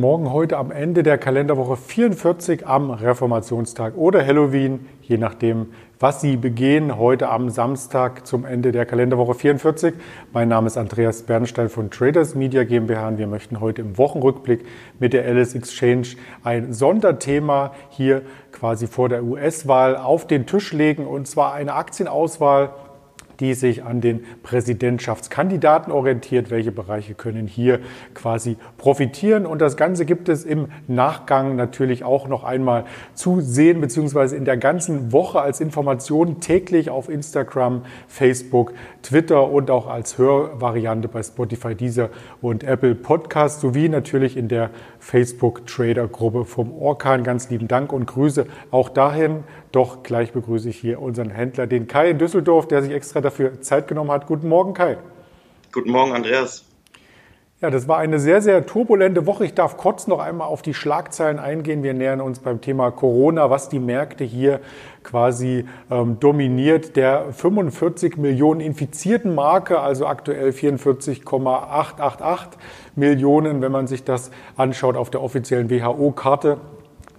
Morgen heute am Ende der Kalenderwoche 44 am Reformationstag oder Halloween, je nachdem, was Sie begehen. Heute am Samstag zum Ende der Kalenderwoche 44. Mein Name ist Andreas Bernstein von Traders Media GmbH und wir möchten heute im Wochenrückblick mit der Alice Exchange ein Sonderthema hier quasi vor der US-Wahl auf den Tisch legen und zwar eine Aktienauswahl die sich an den Präsidentschaftskandidaten orientiert. Welche Bereiche können hier quasi profitieren? Und das Ganze gibt es im Nachgang natürlich auch noch einmal zu sehen, beziehungsweise in der ganzen Woche als Information täglich auf Instagram, Facebook, Twitter und auch als Hörvariante bei Spotify, Deezer und Apple Podcast sowie natürlich in der Facebook Trader Gruppe vom Orkan. Ganz lieben Dank und Grüße auch dahin. Doch gleich begrüße ich hier unseren Händler, den Kai in Düsseldorf, der sich extra dafür Zeit genommen hat. Guten Morgen, Kai. Guten Morgen, Andreas. Ja, das war eine sehr, sehr turbulente Woche. Ich darf kurz noch einmal auf die Schlagzeilen eingehen. Wir nähern uns beim Thema Corona, was die Märkte hier quasi ähm, dominiert. Der 45 Millionen infizierten Marke, also aktuell 44,888 Millionen, wenn man sich das anschaut auf der offiziellen WHO-Karte.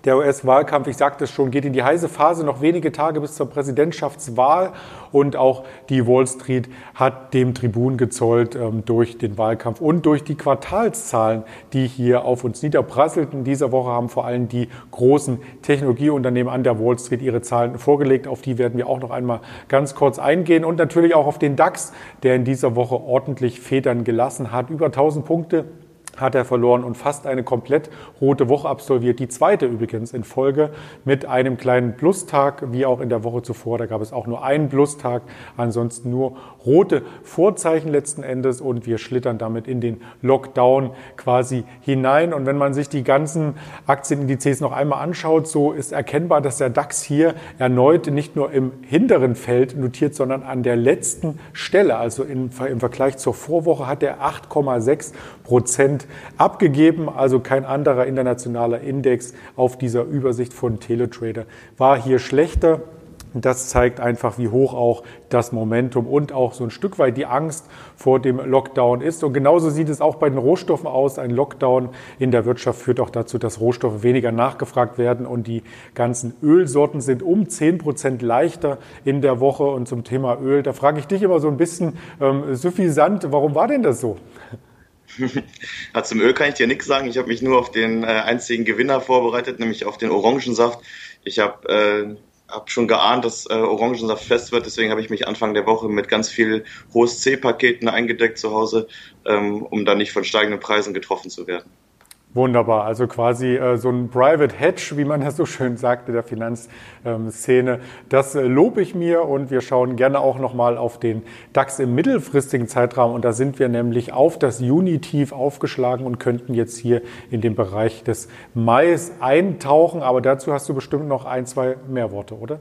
Der US-Wahlkampf, ich sagte es schon, geht in die heiße Phase, noch wenige Tage bis zur Präsidentschaftswahl. Und auch die Wall Street hat dem Tribun gezollt ähm, durch den Wahlkampf und durch die Quartalszahlen, die hier auf uns niederprasselten. Dieser Woche haben vor allem die großen Technologieunternehmen an der Wall Street ihre Zahlen vorgelegt. Auf die werden wir auch noch einmal ganz kurz eingehen. Und natürlich auch auf den DAX, der in dieser Woche ordentlich Federn gelassen hat. Über 1000 Punkte hat er verloren und fast eine komplett rote Woche absolviert. Die zweite übrigens in Folge mit einem kleinen Plustag, wie auch in der Woche zuvor. Da gab es auch nur einen Plustag, ansonsten nur rote Vorzeichen letzten Endes und wir schlittern damit in den Lockdown quasi hinein. Und wenn man sich die ganzen Aktienindizes noch einmal anschaut, so ist erkennbar, dass der DAX hier erneut nicht nur im hinteren Feld notiert, sondern an der letzten Stelle, also im, im Vergleich zur Vorwoche hat er 8,6 Prozent abgegeben. Also kein anderer internationaler Index auf dieser Übersicht von Teletrader war hier schlechter. Das zeigt einfach, wie hoch auch das Momentum und auch so ein Stück weit die Angst vor dem Lockdown ist. Und genauso sieht es auch bei den Rohstoffen aus. Ein Lockdown in der Wirtschaft führt auch dazu, dass Rohstoffe weniger nachgefragt werden und die ganzen Ölsorten sind um 10 Prozent leichter in der Woche. Und zum Thema Öl, da frage ich dich immer so ein bisschen ähm, suffisant, warum war denn das so? Ja, zum Öl kann ich dir nichts sagen. Ich habe mich nur auf den äh, einzigen Gewinner vorbereitet, nämlich auf den Orangensaft. Ich habe äh, hab schon geahnt, dass äh, Orangensaft fest wird, deswegen habe ich mich Anfang der Woche mit ganz viel hohes C-Paketen eingedeckt zu Hause, ähm, um da nicht von steigenden Preisen getroffen zu werden. Wunderbar, also quasi äh, so ein Private Hedge, wie man das so schön sagt in der Finanzszene. Das äh, lobe ich mir und wir schauen gerne auch nochmal auf den DAX im mittelfristigen Zeitraum und da sind wir nämlich auf das Juni-Tief aufgeschlagen und könnten jetzt hier in den Bereich des Mais eintauchen, aber dazu hast du bestimmt noch ein, zwei mehr Worte, oder?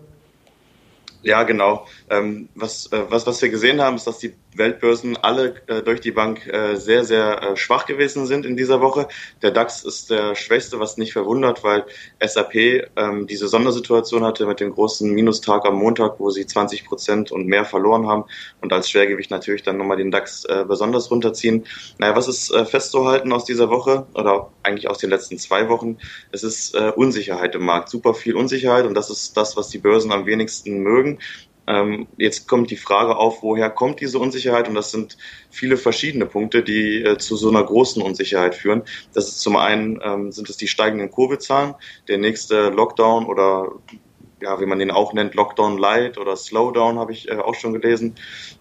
Ja, genau. Ähm, was, äh, was, was wir gesehen haben, ist, dass die Weltbörsen alle äh, durch die Bank äh, sehr, sehr äh, schwach gewesen sind in dieser Woche. Der DAX ist der schwächste, was nicht verwundert, weil SAP ähm, diese Sondersituation hatte mit dem großen Minustag am Montag, wo sie 20 Prozent und mehr verloren haben und als Schwergewicht natürlich dann nochmal den DAX äh, besonders runterziehen. Naja, was ist äh, festzuhalten aus dieser Woche oder eigentlich aus den letzten zwei Wochen? Es ist äh, Unsicherheit im Markt, super viel Unsicherheit und das ist das, was die Börsen am wenigsten mögen. Ähm, jetzt kommt die Frage auf, woher kommt diese Unsicherheit? Und das sind viele verschiedene Punkte, die äh, zu so einer großen Unsicherheit führen. Das ist zum einen ähm, sind es die steigenden Covid-Zahlen, der nächste Lockdown oder ja, wie man den auch nennt, Lockdown Light oder Slowdown, habe ich äh, auch schon gelesen,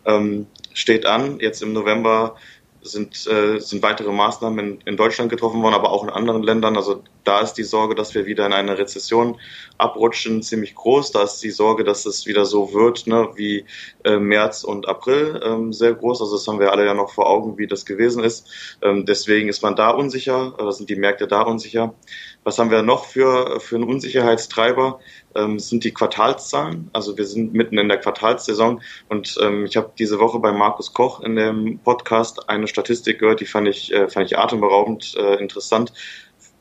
ähm, steht an. Jetzt im November sind, äh, sind weitere Maßnahmen in, in Deutschland getroffen worden, aber auch in anderen Ländern. Also da ist die Sorge, dass wir wieder in eine Rezession abrutschen, ziemlich groß. Da ist die Sorge, dass es wieder so wird ne, wie äh, März und April ähm, sehr groß. Also das haben wir alle ja noch vor Augen, wie das gewesen ist. Ähm, deswegen ist man da unsicher, äh, sind die Märkte da unsicher. Was haben wir noch für, für einen Unsicherheitstreiber? Ähm, sind die Quartalszahlen. Also wir sind mitten in der Quartalssaison und ähm, ich habe diese Woche bei Markus Koch in dem Podcast eine Statistik gehört, die fand ich, äh, fand ich atemberaubend äh, interessant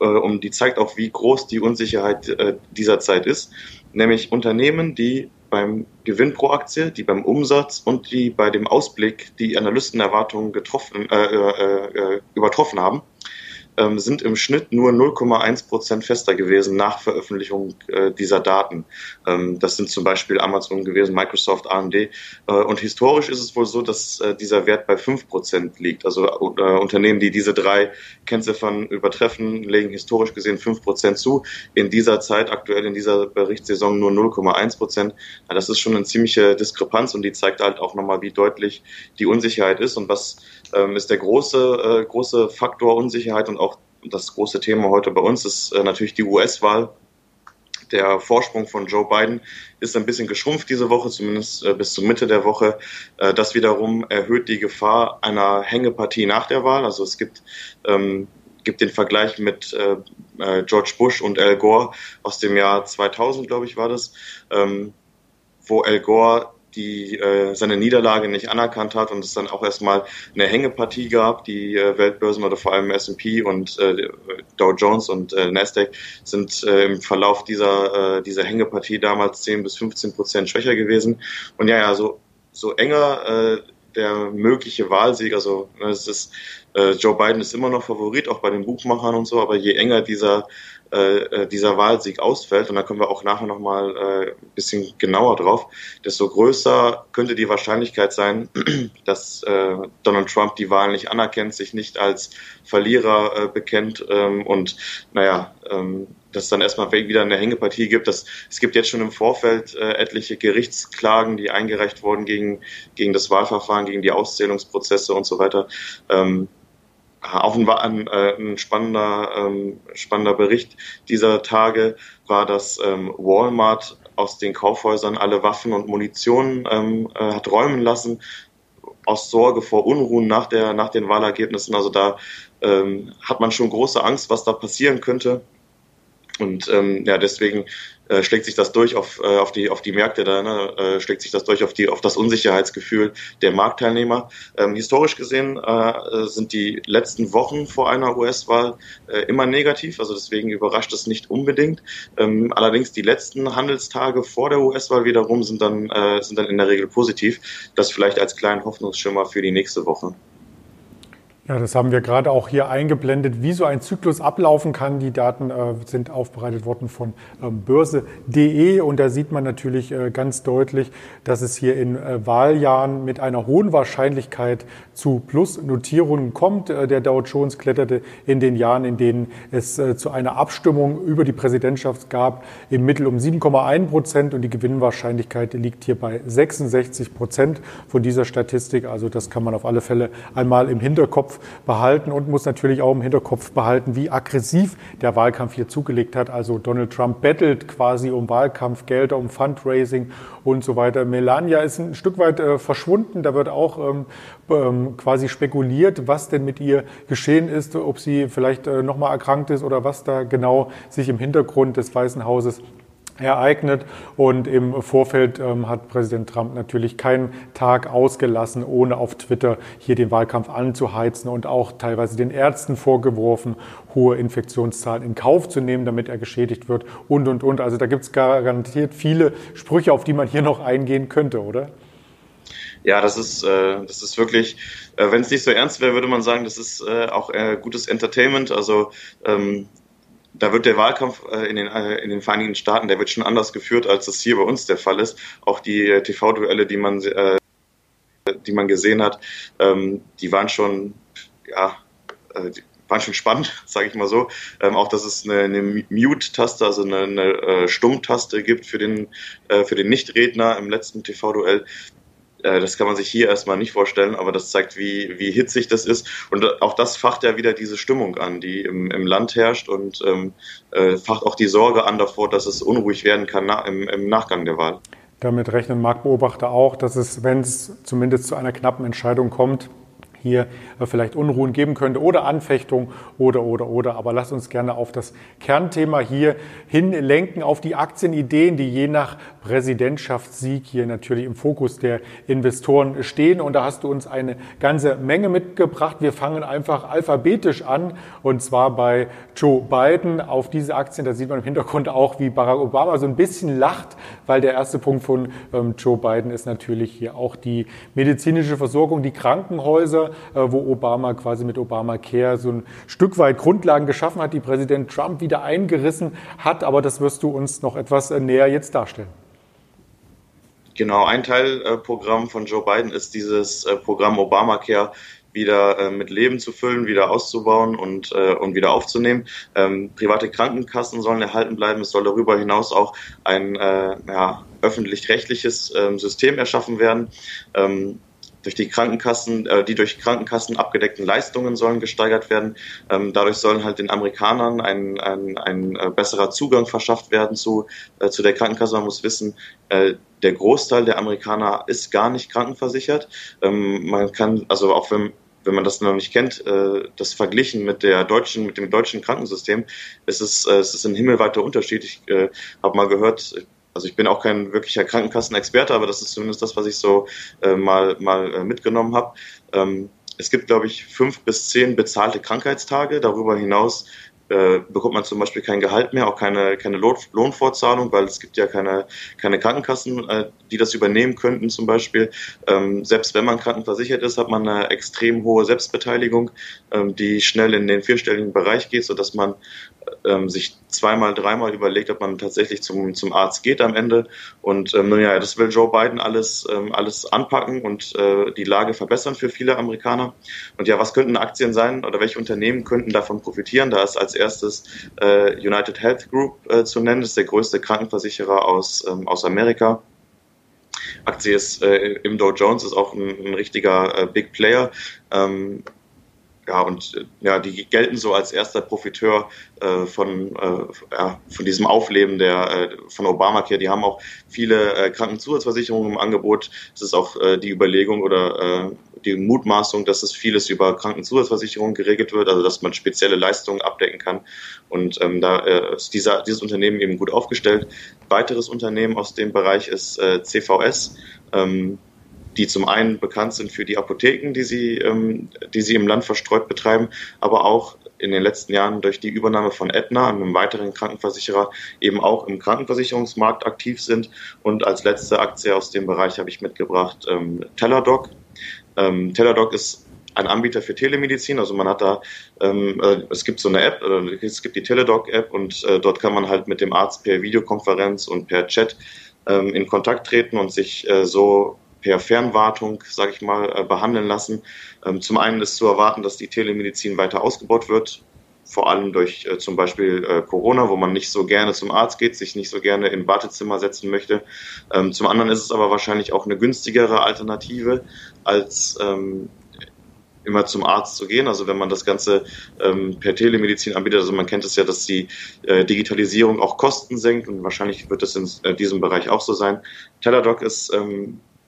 äh, und die zeigt auch, wie groß die Unsicherheit äh, dieser Zeit ist. Nämlich Unternehmen, die beim Gewinn pro Aktie, die beim Umsatz und die bei dem Ausblick die Analystenerwartungen getroffen, äh, äh, äh, übertroffen haben. Ähm, sind im Schnitt nur 0,1 Prozent fester gewesen nach Veröffentlichung äh, dieser Daten. Ähm, das sind zum Beispiel Amazon gewesen, Microsoft, AMD. Äh, und historisch ist es wohl so, dass äh, dieser Wert bei 5 Prozent liegt. Also äh, Unternehmen, die diese drei Kennziffern übertreffen, legen historisch gesehen 5 Prozent zu. In dieser Zeit, aktuell in dieser Berichtssaison nur 0,1 Prozent. Ja, das ist schon eine ziemliche Diskrepanz und die zeigt halt auch nochmal, wie deutlich die Unsicherheit ist und was ähm, ist der große, äh, große Faktor Unsicherheit und das große Thema heute bei uns ist äh, natürlich die US-Wahl. Der Vorsprung von Joe Biden ist ein bisschen geschrumpft diese Woche, zumindest äh, bis zur Mitte der Woche. Äh, das wiederum erhöht die Gefahr einer Hängepartie nach der Wahl. Also es gibt, ähm, gibt den Vergleich mit äh, George Bush und Al Gore aus dem Jahr 2000, glaube ich, war das, ähm, wo Al Gore die äh, seine Niederlage nicht anerkannt hat und es dann auch erstmal eine Hängepartie gab. Die äh, Weltbörsen oder vor allem S&P und äh, Dow Jones und äh, Nasdaq sind äh, im Verlauf dieser äh, dieser Hängepartie damals 10 bis 15 Prozent schwächer gewesen. Und ja, ja, so so enger äh, der mögliche Wahlsieg, also ne, es ist äh, Joe Biden ist immer noch Favorit, auch bei den Buchmachern und so, aber je enger dieser äh, äh, dieser Wahlsieg ausfällt, und da kommen wir auch nachher nochmal äh, ein bisschen genauer drauf, desto größer könnte die Wahrscheinlichkeit sein, dass äh, Donald Trump die Wahl nicht anerkennt, sich nicht als Verlierer äh, bekennt ähm, und naja, ähm, dass dann erstmal wieder eine Hängepartie gibt. Das, es gibt jetzt schon im Vorfeld äh, etliche Gerichtsklagen, die eingereicht wurden gegen, gegen das Wahlverfahren, gegen die Auszählungsprozesse und so weiter. Ähm, auch ein, ein, äh, ein spannender, ähm, spannender Bericht dieser Tage war, dass ähm, Walmart aus den Kaufhäusern alle Waffen und Munition ähm, äh, hat räumen lassen, aus Sorge vor Unruhen nach, der, nach den Wahlergebnissen. Also da ähm, hat man schon große Angst, was da passieren könnte. Und ähm, ja, deswegen äh, schlägt sich das durch auf, äh, auf, die, auf die Märkte, da, ne? äh, schlägt sich das durch auf, die, auf das Unsicherheitsgefühl der Marktteilnehmer. Ähm, historisch gesehen äh, sind die letzten Wochen vor einer US-Wahl äh, immer negativ, also deswegen überrascht es nicht unbedingt. Ähm, allerdings die letzten Handelstage vor der US-Wahl wiederum sind dann, äh, sind dann in der Regel positiv. Das vielleicht als kleinen Hoffnungsschimmer für die nächste Woche. Ja, das haben wir gerade auch hier eingeblendet, wie so ein Zyklus ablaufen kann. Die Daten äh, sind aufbereitet worden von ähm, börse.de und da sieht man natürlich äh, ganz deutlich, dass es hier in äh, Wahljahren mit einer hohen Wahrscheinlichkeit zu Plusnotierungen kommt. Äh, der Dow Jones kletterte in den Jahren, in denen es äh, zu einer Abstimmung über die Präsidentschaft gab, im Mittel um 7,1 Prozent und die Gewinnwahrscheinlichkeit liegt hier bei 66 Prozent von dieser Statistik. Also das kann man auf alle Fälle einmal im Hinterkopf behalten und muss natürlich auch im Hinterkopf behalten, wie aggressiv der Wahlkampf hier zugelegt hat. Also Donald Trump bettelt quasi um Wahlkampfgelder, um Fundraising und so weiter. Melania ist ein Stück weit äh, verschwunden. Da wird auch ähm, ähm, quasi spekuliert, was denn mit ihr geschehen ist, ob sie vielleicht äh, nochmal erkrankt ist oder was da genau sich im Hintergrund des Weißen Hauses ereignet. Und im Vorfeld ähm, hat Präsident Trump natürlich keinen Tag ausgelassen, ohne auf Twitter hier den Wahlkampf anzuheizen und auch teilweise den Ärzten vorgeworfen, hohe Infektionszahlen in Kauf zu nehmen, damit er geschädigt wird und, und, und. Also da gibt es garantiert viele Sprüche, auf die man hier noch eingehen könnte, oder? Ja, das ist, äh, das ist wirklich, äh, wenn es nicht so ernst wäre, würde man sagen, das ist äh, auch äh, gutes Entertainment. Also ähm, da wird der Wahlkampf äh, in, den, äh, in den Vereinigten Staaten, der wird schon anders geführt, als das hier bei uns der Fall ist. Auch die TV-Duelle, die man, die man gesehen hat, ähm, die waren schon, ja, die waren schon spannend, sage ich mal so. Ähm, auch, dass es eine, eine Mute-Taste, also eine, eine äh, Stummtaste gibt für den, äh, für den Nichtredner im letzten TV-Duell. Äh, das kann man sich hier erstmal nicht vorstellen, aber das zeigt, wie, wie hitzig das ist. Und auch das facht ja wieder diese Stimmung an, die im, im Land herrscht und ähm, äh, facht auch die Sorge an davor, dass es unruhig werden kann na, im, im Nachgang der Wahl. Damit rechnen Marktbeobachter auch, dass es, wenn es zumindest zu einer knappen Entscheidung kommt, hier äh, vielleicht Unruhen geben könnte oder Anfechtung oder, oder, oder. Aber lasst uns gerne auf das Kernthema hier hinlenken, auf die Aktienideen, die je nach Präsidentschaftssieg hier natürlich im Fokus der Investoren stehen. Und da hast du uns eine ganze Menge mitgebracht. Wir fangen einfach alphabetisch an und zwar bei Joe Biden. Auf diese Aktien, da sieht man im Hintergrund auch, wie Barack Obama so ein bisschen lacht, weil der erste Punkt von ähm, Joe Biden ist natürlich hier auch die medizinische Versorgung, die Krankenhäuser wo Obama quasi mit Obamacare so ein Stück weit Grundlagen geschaffen hat, die Präsident Trump wieder eingerissen hat. Aber das wirst du uns noch etwas näher jetzt darstellen. Genau, ein Teilprogramm von Joe Biden ist dieses Programm Obamacare, wieder äh, mit Leben zu füllen, wieder auszubauen und, äh, und wieder aufzunehmen. Ähm, private Krankenkassen sollen erhalten bleiben. Es soll darüber hinaus auch ein äh, ja, öffentlich-rechtliches ähm, System erschaffen werden. Ähm, durch die Krankenkassen, äh, die durch Krankenkassen abgedeckten Leistungen sollen gesteigert werden. Ähm, dadurch sollen halt den Amerikanern ein, ein, ein äh, besserer Zugang verschafft werden zu, äh, zu der Krankenkasse. Man muss wissen, äh, der Großteil der Amerikaner ist gar nicht krankenversichert. Ähm, man kann, also auch wenn wenn man das noch nicht kennt, äh, das verglichen mit der deutschen, mit dem deutschen Krankensystem, ist es, äh, es ist ein himmelweiter Unterschied. Ich äh, habe mal gehört, also ich bin auch kein wirklicher Krankenkassenexperte, aber das ist zumindest das, was ich so äh, mal, mal äh, mitgenommen habe. Ähm, es gibt, glaube ich, fünf bis zehn bezahlte Krankheitstage. Darüber hinaus äh, bekommt man zum Beispiel kein Gehalt mehr, auch keine, keine Lohnfortzahlung, weil es gibt ja keine, keine Krankenkassen, äh, die das übernehmen könnten zum Beispiel. Ähm, selbst wenn man krankenversichert ist, hat man eine extrem hohe Selbstbeteiligung, ähm, die schnell in den vierstelligen Bereich geht, sodass man ähm, sich zweimal, dreimal überlegt, ob man tatsächlich zum, zum Arzt geht am Ende. Und ähm, naja, das will Joe Biden alles, ähm, alles anpacken und äh, die Lage verbessern für viele Amerikaner. Und ja, was könnten Aktien sein oder welche Unternehmen könnten davon profitieren? Da ist als erstes äh, United Health Group äh, zu nennen, das ist der größte Krankenversicherer aus, ähm, aus Amerika. Aktie ist äh, im Dow Jones, ist auch ein, ein richtiger äh, Big Player. Ähm, ja, und äh, ja, die gelten so als erster Profiteur äh, von, äh, ja, von diesem Aufleben der, äh, von Obamacare. Die haben auch viele äh, Krankenzusatzversicherungen im Angebot. Es ist auch äh, die Überlegung oder die Mutmaßung, dass es vieles über Krankenzusatzversicherungen geregelt wird, also dass man spezielle Leistungen abdecken kann. Und ähm, da ist dieser, dieses Unternehmen eben gut aufgestellt. Weiteres Unternehmen aus dem Bereich ist CVS. Ähm, die zum einen bekannt sind für die Apotheken, die sie, ähm, die sie im Land verstreut betreiben, aber auch in den letzten Jahren durch die Übernahme von Aetna, einem weiteren Krankenversicherer, eben auch im Krankenversicherungsmarkt aktiv sind. Und als letzte Aktie aus dem Bereich habe ich mitgebracht ähm, Teladoc. Ähm, Teladoc ist ein Anbieter für Telemedizin. Also man hat da, ähm, äh, es gibt so eine App, es gibt die Teledoc-App und äh, dort kann man halt mit dem Arzt per Videokonferenz und per Chat ähm, in Kontakt treten und sich äh, so per Fernwartung, sage ich mal, äh, behandeln lassen. Ähm, zum einen ist zu erwarten, dass die Telemedizin weiter ausgebaut wird, vor allem durch äh, zum Beispiel äh, Corona, wo man nicht so gerne zum Arzt geht, sich nicht so gerne im Wartezimmer setzen möchte. Ähm, zum anderen ist es aber wahrscheinlich auch eine günstigere Alternative als ähm, immer zum Arzt zu gehen. Also wenn man das Ganze ähm, per Telemedizin anbietet, also man kennt es ja, dass die äh, Digitalisierung auch Kosten senkt und wahrscheinlich wird es in diesem Bereich auch so sein. Teladoc ist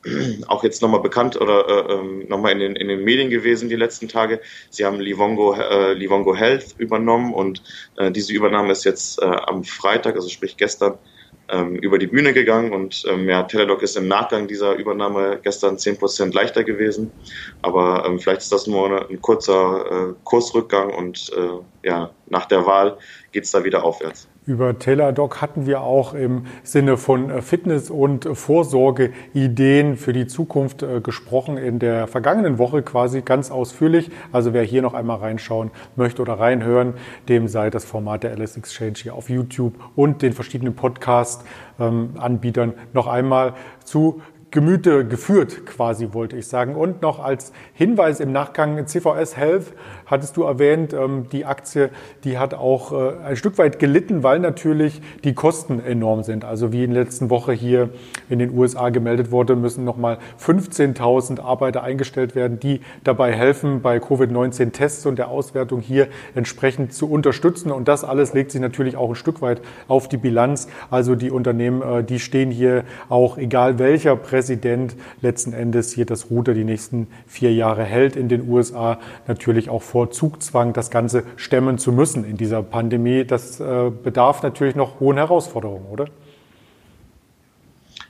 auch jetzt nochmal bekannt oder äh, ähm, nochmal in den, in den Medien gewesen die letzten Tage. Sie haben Livongo, äh, Livongo Health übernommen und äh, diese Übernahme ist jetzt äh, am Freitag, also sprich gestern, ähm, über die Bühne gegangen und ähm, ja, Teladoc ist im Nachgang dieser Übernahme gestern 10% leichter gewesen, aber ähm, vielleicht ist das nur ein kurzer äh, Kursrückgang und äh, ja, nach der Wahl geht es da wieder aufwärts. Über Teladoc hatten wir auch im Sinne von äh, Fitness- und Vorsorgeideen für die Zukunft äh, gesprochen in der vergangenen Woche quasi ganz ausführlich. Also wer hier noch einmal reinschauen möchte oder reinhören, dem sei das Format der LS Exchange hier auf YouTube und den verschiedenen Podcast-Anbietern ähm, noch einmal zu Gemüte geführt, quasi wollte ich sagen. Und noch als Hinweis im Nachgang, CVS Health hattest du erwähnt, ähm, die Aktie, die hat auch äh, ein Stück weit gelitten, weil natürlich die Kosten enorm sind. Also wie in der letzten Woche hier in den USA gemeldet wurde, müssen nochmal 15.000 Arbeiter eingestellt werden, die dabei helfen, bei Covid-19-Tests und der Auswertung hier entsprechend zu unterstützen. Und das alles legt sich natürlich auch ein Stück weit auf die Bilanz. Also die Unternehmen, äh, die stehen hier auch, egal welcher Präsident letzten Endes hier das Ruder die nächsten vier Jahre hält in den USA, natürlich auch vor vor Zugzwang, das Ganze stemmen zu müssen in dieser Pandemie. Das äh, bedarf natürlich noch hohen Herausforderungen, oder?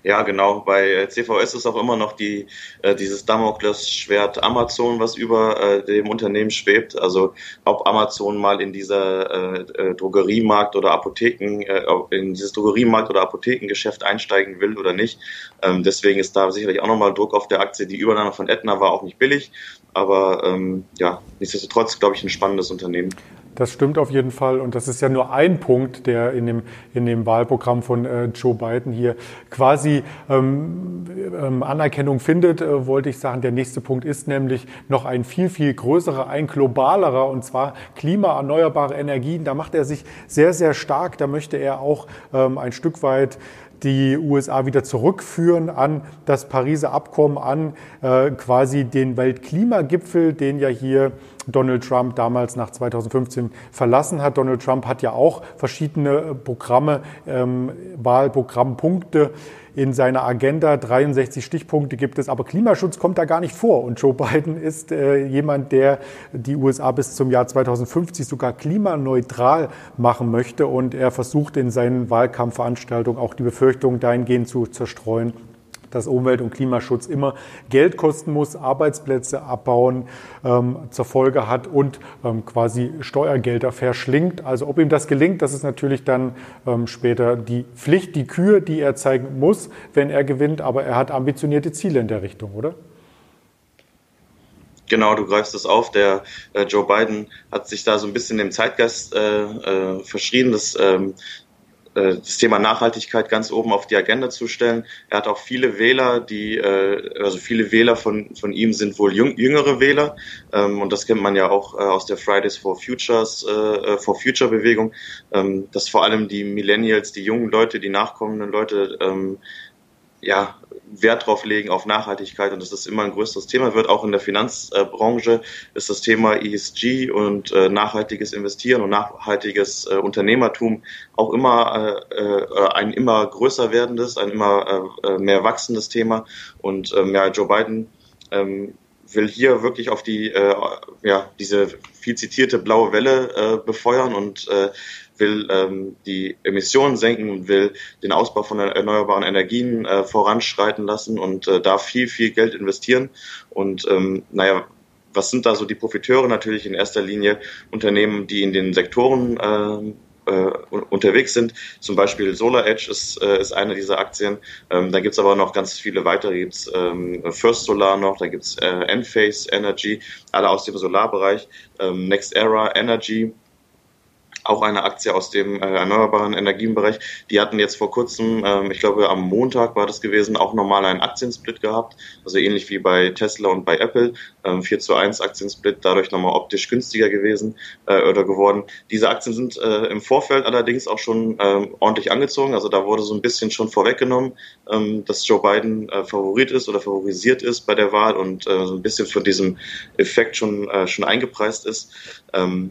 Ja, genau. Bei CVS ist auch immer noch die, äh, dieses Damoklesschwert Amazon, was über äh, dem Unternehmen schwebt. Also ob Amazon mal in dieser äh, äh Drogeriemarkt oder Apotheken, äh, in dieses Drogeriemarkt oder Apothekengeschäft einsteigen will oder nicht. Ähm, deswegen ist da sicherlich auch nochmal Druck auf der Aktie. Die Übernahme von Aetna war auch nicht billig, aber ähm, ja, nichtsdestotrotz glaube ich ein spannendes Unternehmen. Das stimmt auf jeden Fall. Und das ist ja nur ein Punkt, der in dem, in dem Wahlprogramm von äh, Joe Biden hier quasi ähm, ähm, Anerkennung findet, äh, wollte ich sagen. Der nächste Punkt ist nämlich noch ein viel, viel größerer, ein globalerer, und zwar Klima, erneuerbare Energien. Da macht er sich sehr, sehr stark. Da möchte er auch ähm, ein Stück weit die USA wieder zurückführen an das Pariser Abkommen, an äh, quasi den Weltklimagipfel, den ja hier Donald Trump damals nach 2015 verlassen hat. Donald Trump hat ja auch verschiedene Programme, ähm, Wahlprogrammpunkte in seiner Agenda. 63 Stichpunkte gibt es, aber Klimaschutz kommt da gar nicht vor. Und Joe Biden ist äh, jemand, der die USA bis zum Jahr 2050 sogar klimaneutral machen möchte. Und er versucht in seinen Wahlkampfveranstaltungen auch die Befürchtungen dahingehend zu zerstreuen, dass Umwelt- und Klimaschutz immer Geld kosten muss, Arbeitsplätze abbauen ähm, zur Folge hat und ähm, quasi Steuergelder verschlingt. Also ob ihm das gelingt, das ist natürlich dann ähm, später die Pflicht, die Kür, die er zeigen muss, wenn er gewinnt. Aber er hat ambitionierte Ziele in der Richtung, oder? Genau, du greifst es auf. Der äh, Joe Biden hat sich da so ein bisschen dem Zeitgeist äh, äh, verschrien. Das ähm, äh, das Thema Nachhaltigkeit ganz oben auf die Agenda zu stellen. Er hat auch viele Wähler, die, äh, also viele Wähler von, von ihm sind wohl jüngere Wähler. Ähm, und das kennt man ja auch äh, aus der Fridays for Futures, for Future Bewegung, ähm, dass vor allem die Millennials, die jungen Leute, die nachkommenden Leute, ähm, ja, Wert drauf legen auf Nachhaltigkeit und dass das immer ein größeres Thema wird. Auch in der Finanzbranche ist das Thema ESG und äh, nachhaltiges Investieren und nachhaltiges äh, Unternehmertum auch immer äh, ein immer größer werdendes, ein immer mehr wachsendes Thema. Und ähm, ja, Joe Biden ähm, will hier wirklich auf die ja diese viel zitierte blaue Welle befeuern und will ähm, die Emissionen senken und will den Ausbau von erneuerbaren Energien äh, voranschreiten lassen und äh, da viel, viel Geld investieren. Und ähm, naja, was sind da so die Profiteure? Natürlich in erster Linie Unternehmen, die in den Sektoren äh, äh, unterwegs sind. Zum Beispiel Solar Edge ist, äh, ist eine dieser Aktien. Ähm, da gibt's aber noch ganz viele weitere. Da gibt's ähm, First Solar noch, da gibt's äh, Enphase Energy, alle aus dem Solarbereich. Ähm, Next Era Energy auch eine Aktie aus dem äh, erneuerbaren Energienbereich. Die hatten jetzt vor kurzem, ähm, ich glaube am Montag war das gewesen, auch nochmal einen Aktiensplit gehabt. Also ähnlich wie bei Tesla und bei Apple. Ähm, 4 zu 1 Aktiensplit, dadurch nochmal optisch günstiger gewesen äh, oder geworden. Diese Aktien sind äh, im Vorfeld allerdings auch schon ähm, ordentlich angezogen. Also da wurde so ein bisschen schon vorweggenommen, ähm, dass Joe Biden äh, Favorit ist oder favorisiert ist bei der Wahl und äh, so ein bisschen von diesem Effekt schon, äh, schon eingepreist ist. Ähm,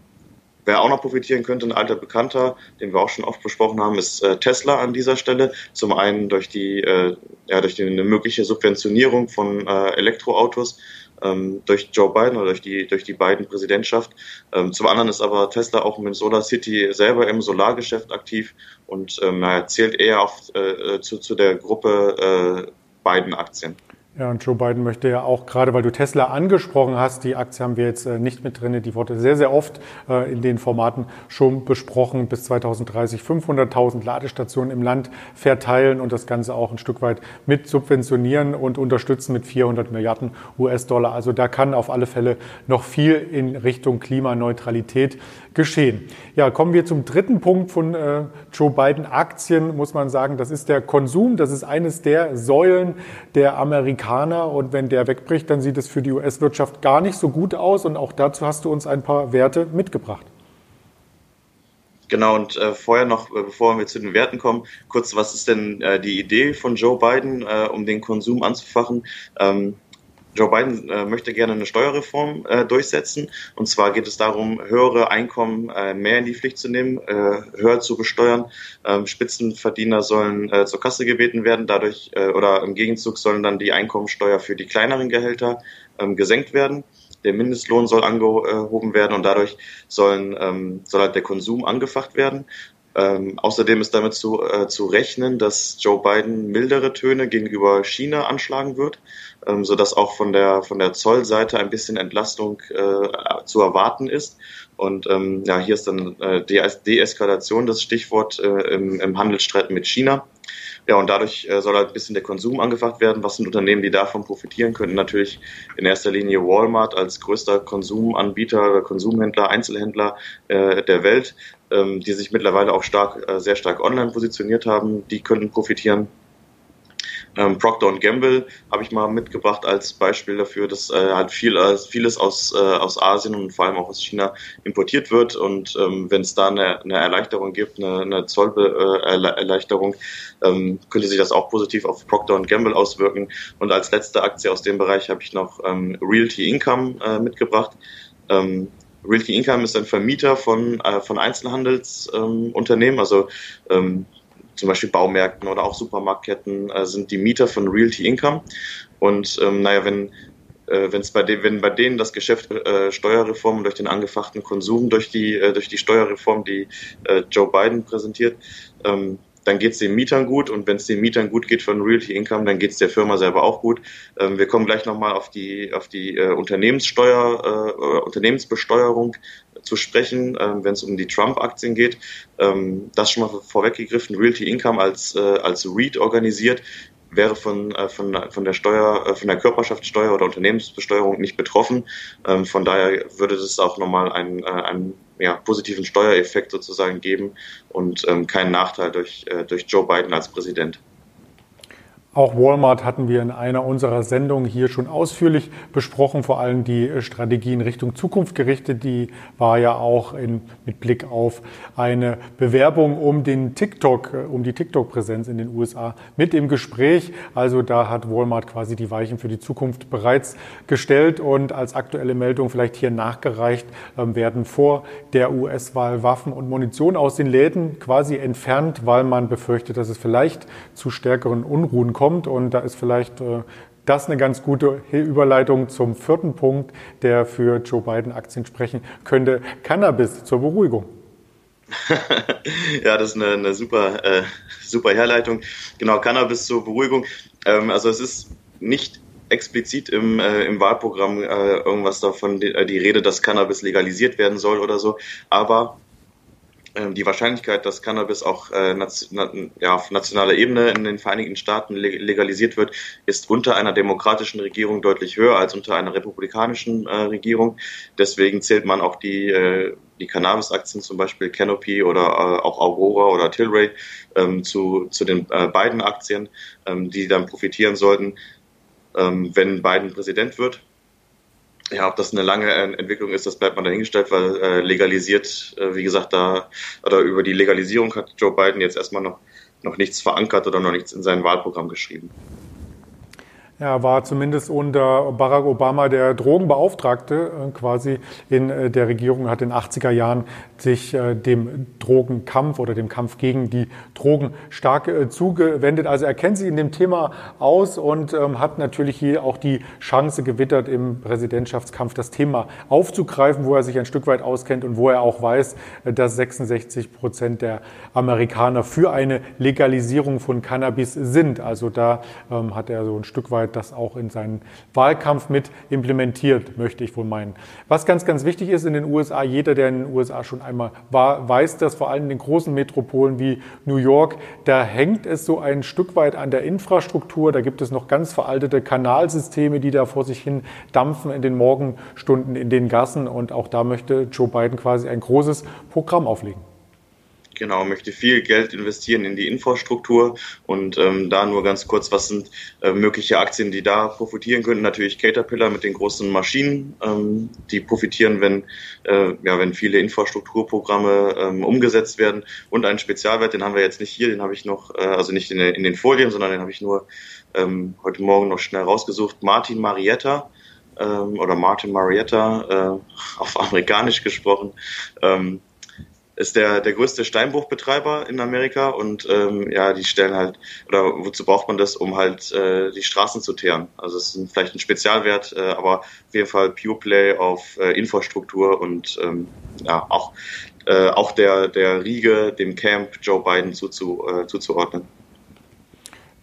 Wer auch noch profitieren könnte, ein alter Bekannter, den wir auch schon oft besprochen haben, ist äh, Tesla an dieser Stelle. Zum einen durch die, äh, ja, durch die, eine mögliche Subventionierung von äh, Elektroautos ähm, durch Joe Biden oder durch die, durch die Biden-Präsidentschaft. Ähm, zum anderen ist aber Tesla auch mit Solar City selber im Solargeschäft aktiv und ähm, er zählt eher auf, äh, zu, zu der Gruppe äh, Biden-Aktien. Ja, und Joe Biden möchte ja auch, gerade weil du Tesla angesprochen hast, die Aktie haben wir jetzt äh, nicht mit drin, die wurde sehr, sehr oft äh, in den Formaten schon besprochen, bis 2030 500.000 Ladestationen im Land verteilen und das Ganze auch ein Stück weit mit subventionieren und unterstützen mit 400 Milliarden US-Dollar. Also da kann auf alle Fälle noch viel in Richtung Klimaneutralität geschehen. Ja, kommen wir zum dritten Punkt von äh, Joe Biden. Aktien, muss man sagen, das ist der Konsum. Das ist eines der Säulen der Amerikaner. Und wenn der wegbricht, dann sieht es für die US-Wirtschaft gar nicht so gut aus. Und auch dazu hast du uns ein paar Werte mitgebracht. Genau, und äh, vorher noch, äh, bevor wir zu den Werten kommen, kurz, was ist denn äh, die Idee von Joe Biden, äh, um den Konsum anzufachen? Ähm, Joe Biden äh, möchte gerne eine Steuerreform äh, durchsetzen. Und zwar geht es darum, höhere Einkommen äh, mehr in die Pflicht zu nehmen, äh, höher zu besteuern. Ähm, Spitzenverdiener sollen äh, zur Kasse gebeten werden, dadurch äh, oder im Gegenzug sollen dann die Einkommensteuer für die kleineren Gehälter ähm, gesenkt werden. Der Mindestlohn soll angehoben werden und dadurch sollen, ähm, soll halt der Konsum angefacht werden. Ähm, außerdem ist damit zu, äh, zu rechnen, dass Joe Biden mildere Töne gegenüber China anschlagen wird, ähm, sodass auch von der, von der Zollseite ein bisschen Entlastung äh, zu erwarten ist. Und ähm, ja, hier ist dann äh, Deeskalation das Stichwort äh, im, im Handelsstreit mit China. Ja, und dadurch äh, soll halt ein bisschen der Konsum angefacht werden. Was sind Unternehmen, die davon profitieren könnten? Natürlich in erster Linie Walmart als größter Konsumanbieter Konsumhändler, Einzelhändler äh, der Welt, ähm, die sich mittlerweile auch stark, äh, sehr stark online positioniert haben. Die könnten profitieren. Ähm, Procter Gamble habe ich mal mitgebracht als Beispiel dafür, dass äh, halt viel, äh, vieles aus, äh, aus Asien und vor allem auch aus China importiert wird. Und ähm, wenn es da eine, eine Erleichterung gibt, eine, eine Zollerleichterung, äh, ähm, könnte sich das auch positiv auf Procter Gamble auswirken. Und als letzte Aktie aus dem Bereich habe ich noch ähm, Realty Income äh, mitgebracht. Ähm, Realty Income ist ein Vermieter von, äh, von Einzelhandelsunternehmen, ähm, also ähm, zum Beispiel Baumärkten oder auch Supermarktketten äh, sind die Mieter von Realty Income. Und ähm, naja, wenn äh, wenn's bei de wenn bei denen das Geschäft äh, Steuerreform durch den angefachten Konsum, durch die, äh, durch die Steuerreform, die äh, Joe Biden präsentiert, ähm, dann geht es den Mietern gut und wenn es den Mietern gut geht von Realty Income, dann geht es der Firma selber auch gut. Ähm, wir kommen gleich nochmal auf die, auf die äh, Unternehmenssteuer, äh, Unternehmensbesteuerung zu sprechen, äh, wenn es um die Trump-Aktien geht. Ähm, das schon mal vorweggegriffen, Realty Income als, äh, als REIT organisiert wäre von, äh, von, von der Steuer, äh, von der Körperschaftssteuer oder Unternehmensbesteuerung nicht betroffen. Ähm, von daher würde es auch nochmal einen, äh, einen ja, positiven Steuereffekt sozusagen geben und ähm, keinen Nachteil durch, äh, durch Joe Biden als Präsident. Auch Walmart hatten wir in einer unserer Sendungen hier schon ausführlich besprochen, vor allem die Strategie in Richtung Zukunft gerichtet. Die war ja auch in, mit Blick auf eine Bewerbung um den TikTok, um die TikTok-Präsenz in den USA mit im Gespräch. Also da hat Walmart quasi die Weichen für die Zukunft bereits gestellt und als aktuelle Meldung vielleicht hier nachgereicht, ähm, werden vor der US-Wahl Waffen und Munition aus den Läden quasi entfernt, weil man befürchtet, dass es vielleicht zu stärkeren Unruhen kommt kommt. Und da ist vielleicht äh, das eine ganz gute Überleitung zum vierten Punkt, der für Joe Biden Aktien sprechen könnte. Cannabis zur Beruhigung. ja, das ist eine, eine super, äh, super Herleitung. Genau, Cannabis zur Beruhigung. Ähm, also es ist nicht explizit im, äh, im Wahlprogramm äh, irgendwas davon die, die Rede, dass Cannabis legalisiert werden soll oder so. Aber die Wahrscheinlichkeit, dass Cannabis auch äh, auf nationaler Ebene in den Vereinigten Staaten legalisiert wird, ist unter einer demokratischen Regierung deutlich höher als unter einer republikanischen äh, Regierung. Deswegen zählt man auch die, äh, die Cannabis-Aktien, zum Beispiel Canopy oder auch Aurora oder Tilray, ähm, zu, zu den beiden Aktien, ähm, die dann profitieren sollten, ähm, wenn Biden Präsident wird. Ja, ob das eine lange Entwicklung ist, das bleibt man dahingestellt, weil äh, legalisiert, äh, wie gesagt, da oder über die Legalisierung hat Joe Biden jetzt erstmal noch, noch nichts verankert oder noch nichts in sein Wahlprogramm geschrieben. Er war zumindest unter Barack Obama der Drogenbeauftragte äh, quasi in äh, der Regierung, hat in den 80er Jahren sich äh, dem Drogenkampf oder dem Kampf gegen die Drogen stark zugewendet. Also er kennt sich in dem Thema aus und ähm, hat natürlich hier auch die Chance gewittert, im Präsidentschaftskampf das Thema aufzugreifen, wo er sich ein Stück weit auskennt und wo er auch weiß, dass 66 Prozent der Amerikaner für eine Legalisierung von Cannabis sind. Also da ähm, hat er so ein Stück weit Stück das auch in seinen Wahlkampf mit implementiert, möchte ich wohl meinen. Was ganz, ganz wichtig ist in den USA, jeder, der in den USA schon einmal war, weiß, dass vor allem in den großen Metropolen wie New York, da hängt es so ein Stück weit an der Infrastruktur. Da gibt es noch ganz veraltete Kanalsysteme, die da vor sich hin dampfen in den Morgenstunden in den Gassen. Und auch da möchte Joe Biden quasi ein großes Programm auflegen. Genau, möchte viel Geld investieren in die Infrastruktur und ähm, da nur ganz kurz, was sind äh, mögliche Aktien, die da profitieren könnten? Natürlich Caterpillar mit den großen Maschinen, ähm, die profitieren, wenn, äh, ja, wenn viele Infrastrukturprogramme ähm, umgesetzt werden und einen Spezialwert, den haben wir jetzt nicht hier, den habe ich noch, äh, also nicht in, in den Folien, sondern den habe ich nur ähm, heute Morgen noch schnell rausgesucht. Martin Marietta ähm, oder Martin Marietta äh, auf amerikanisch gesprochen. Ähm, ist der, der größte Steinbruchbetreiber in Amerika und ähm, ja, die stellen halt, oder wozu braucht man das, um halt äh, die Straßen zu teeren? Also es ist vielleicht ein Spezialwert, äh, aber auf jeden Fall Pure Play auf äh, Infrastruktur und ähm, ja, auch, äh, auch der, der Riege, dem Camp Joe Biden zuzu, äh, zuzuordnen.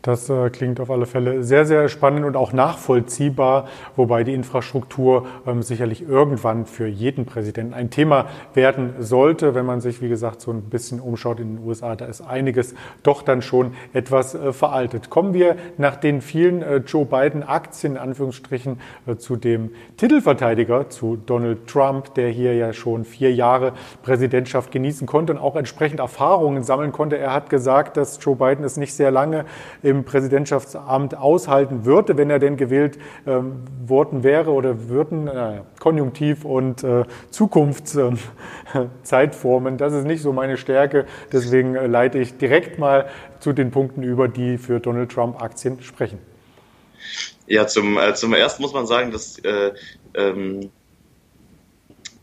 Das äh, klingt auf alle Fälle sehr, sehr spannend und auch nachvollziehbar, wobei die Infrastruktur ähm, sicherlich irgendwann für jeden Präsidenten ein Thema werden sollte, wenn man sich, wie gesagt, so ein bisschen umschaut in den USA. Da ist einiges doch dann schon etwas äh, veraltet. Kommen wir nach den vielen äh, Joe Biden-Aktien, in Anführungsstrichen, äh, zu dem Titelverteidiger, zu Donald Trump, der hier ja schon vier Jahre Präsidentschaft genießen konnte und auch entsprechend Erfahrungen sammeln konnte. Er hat gesagt, dass Joe Biden es nicht sehr lange Präsidentschaftsamt aushalten würde, wenn er denn gewählt ähm, worden wäre oder würden, äh, Konjunktiv und äh, Zukunftszeitformen. das ist nicht so meine Stärke. Deswegen äh, leite ich direkt mal zu den Punkten über, die für Donald Trump Aktien sprechen. Ja, zum, äh, zum ersten muss man sagen, dass äh, ähm,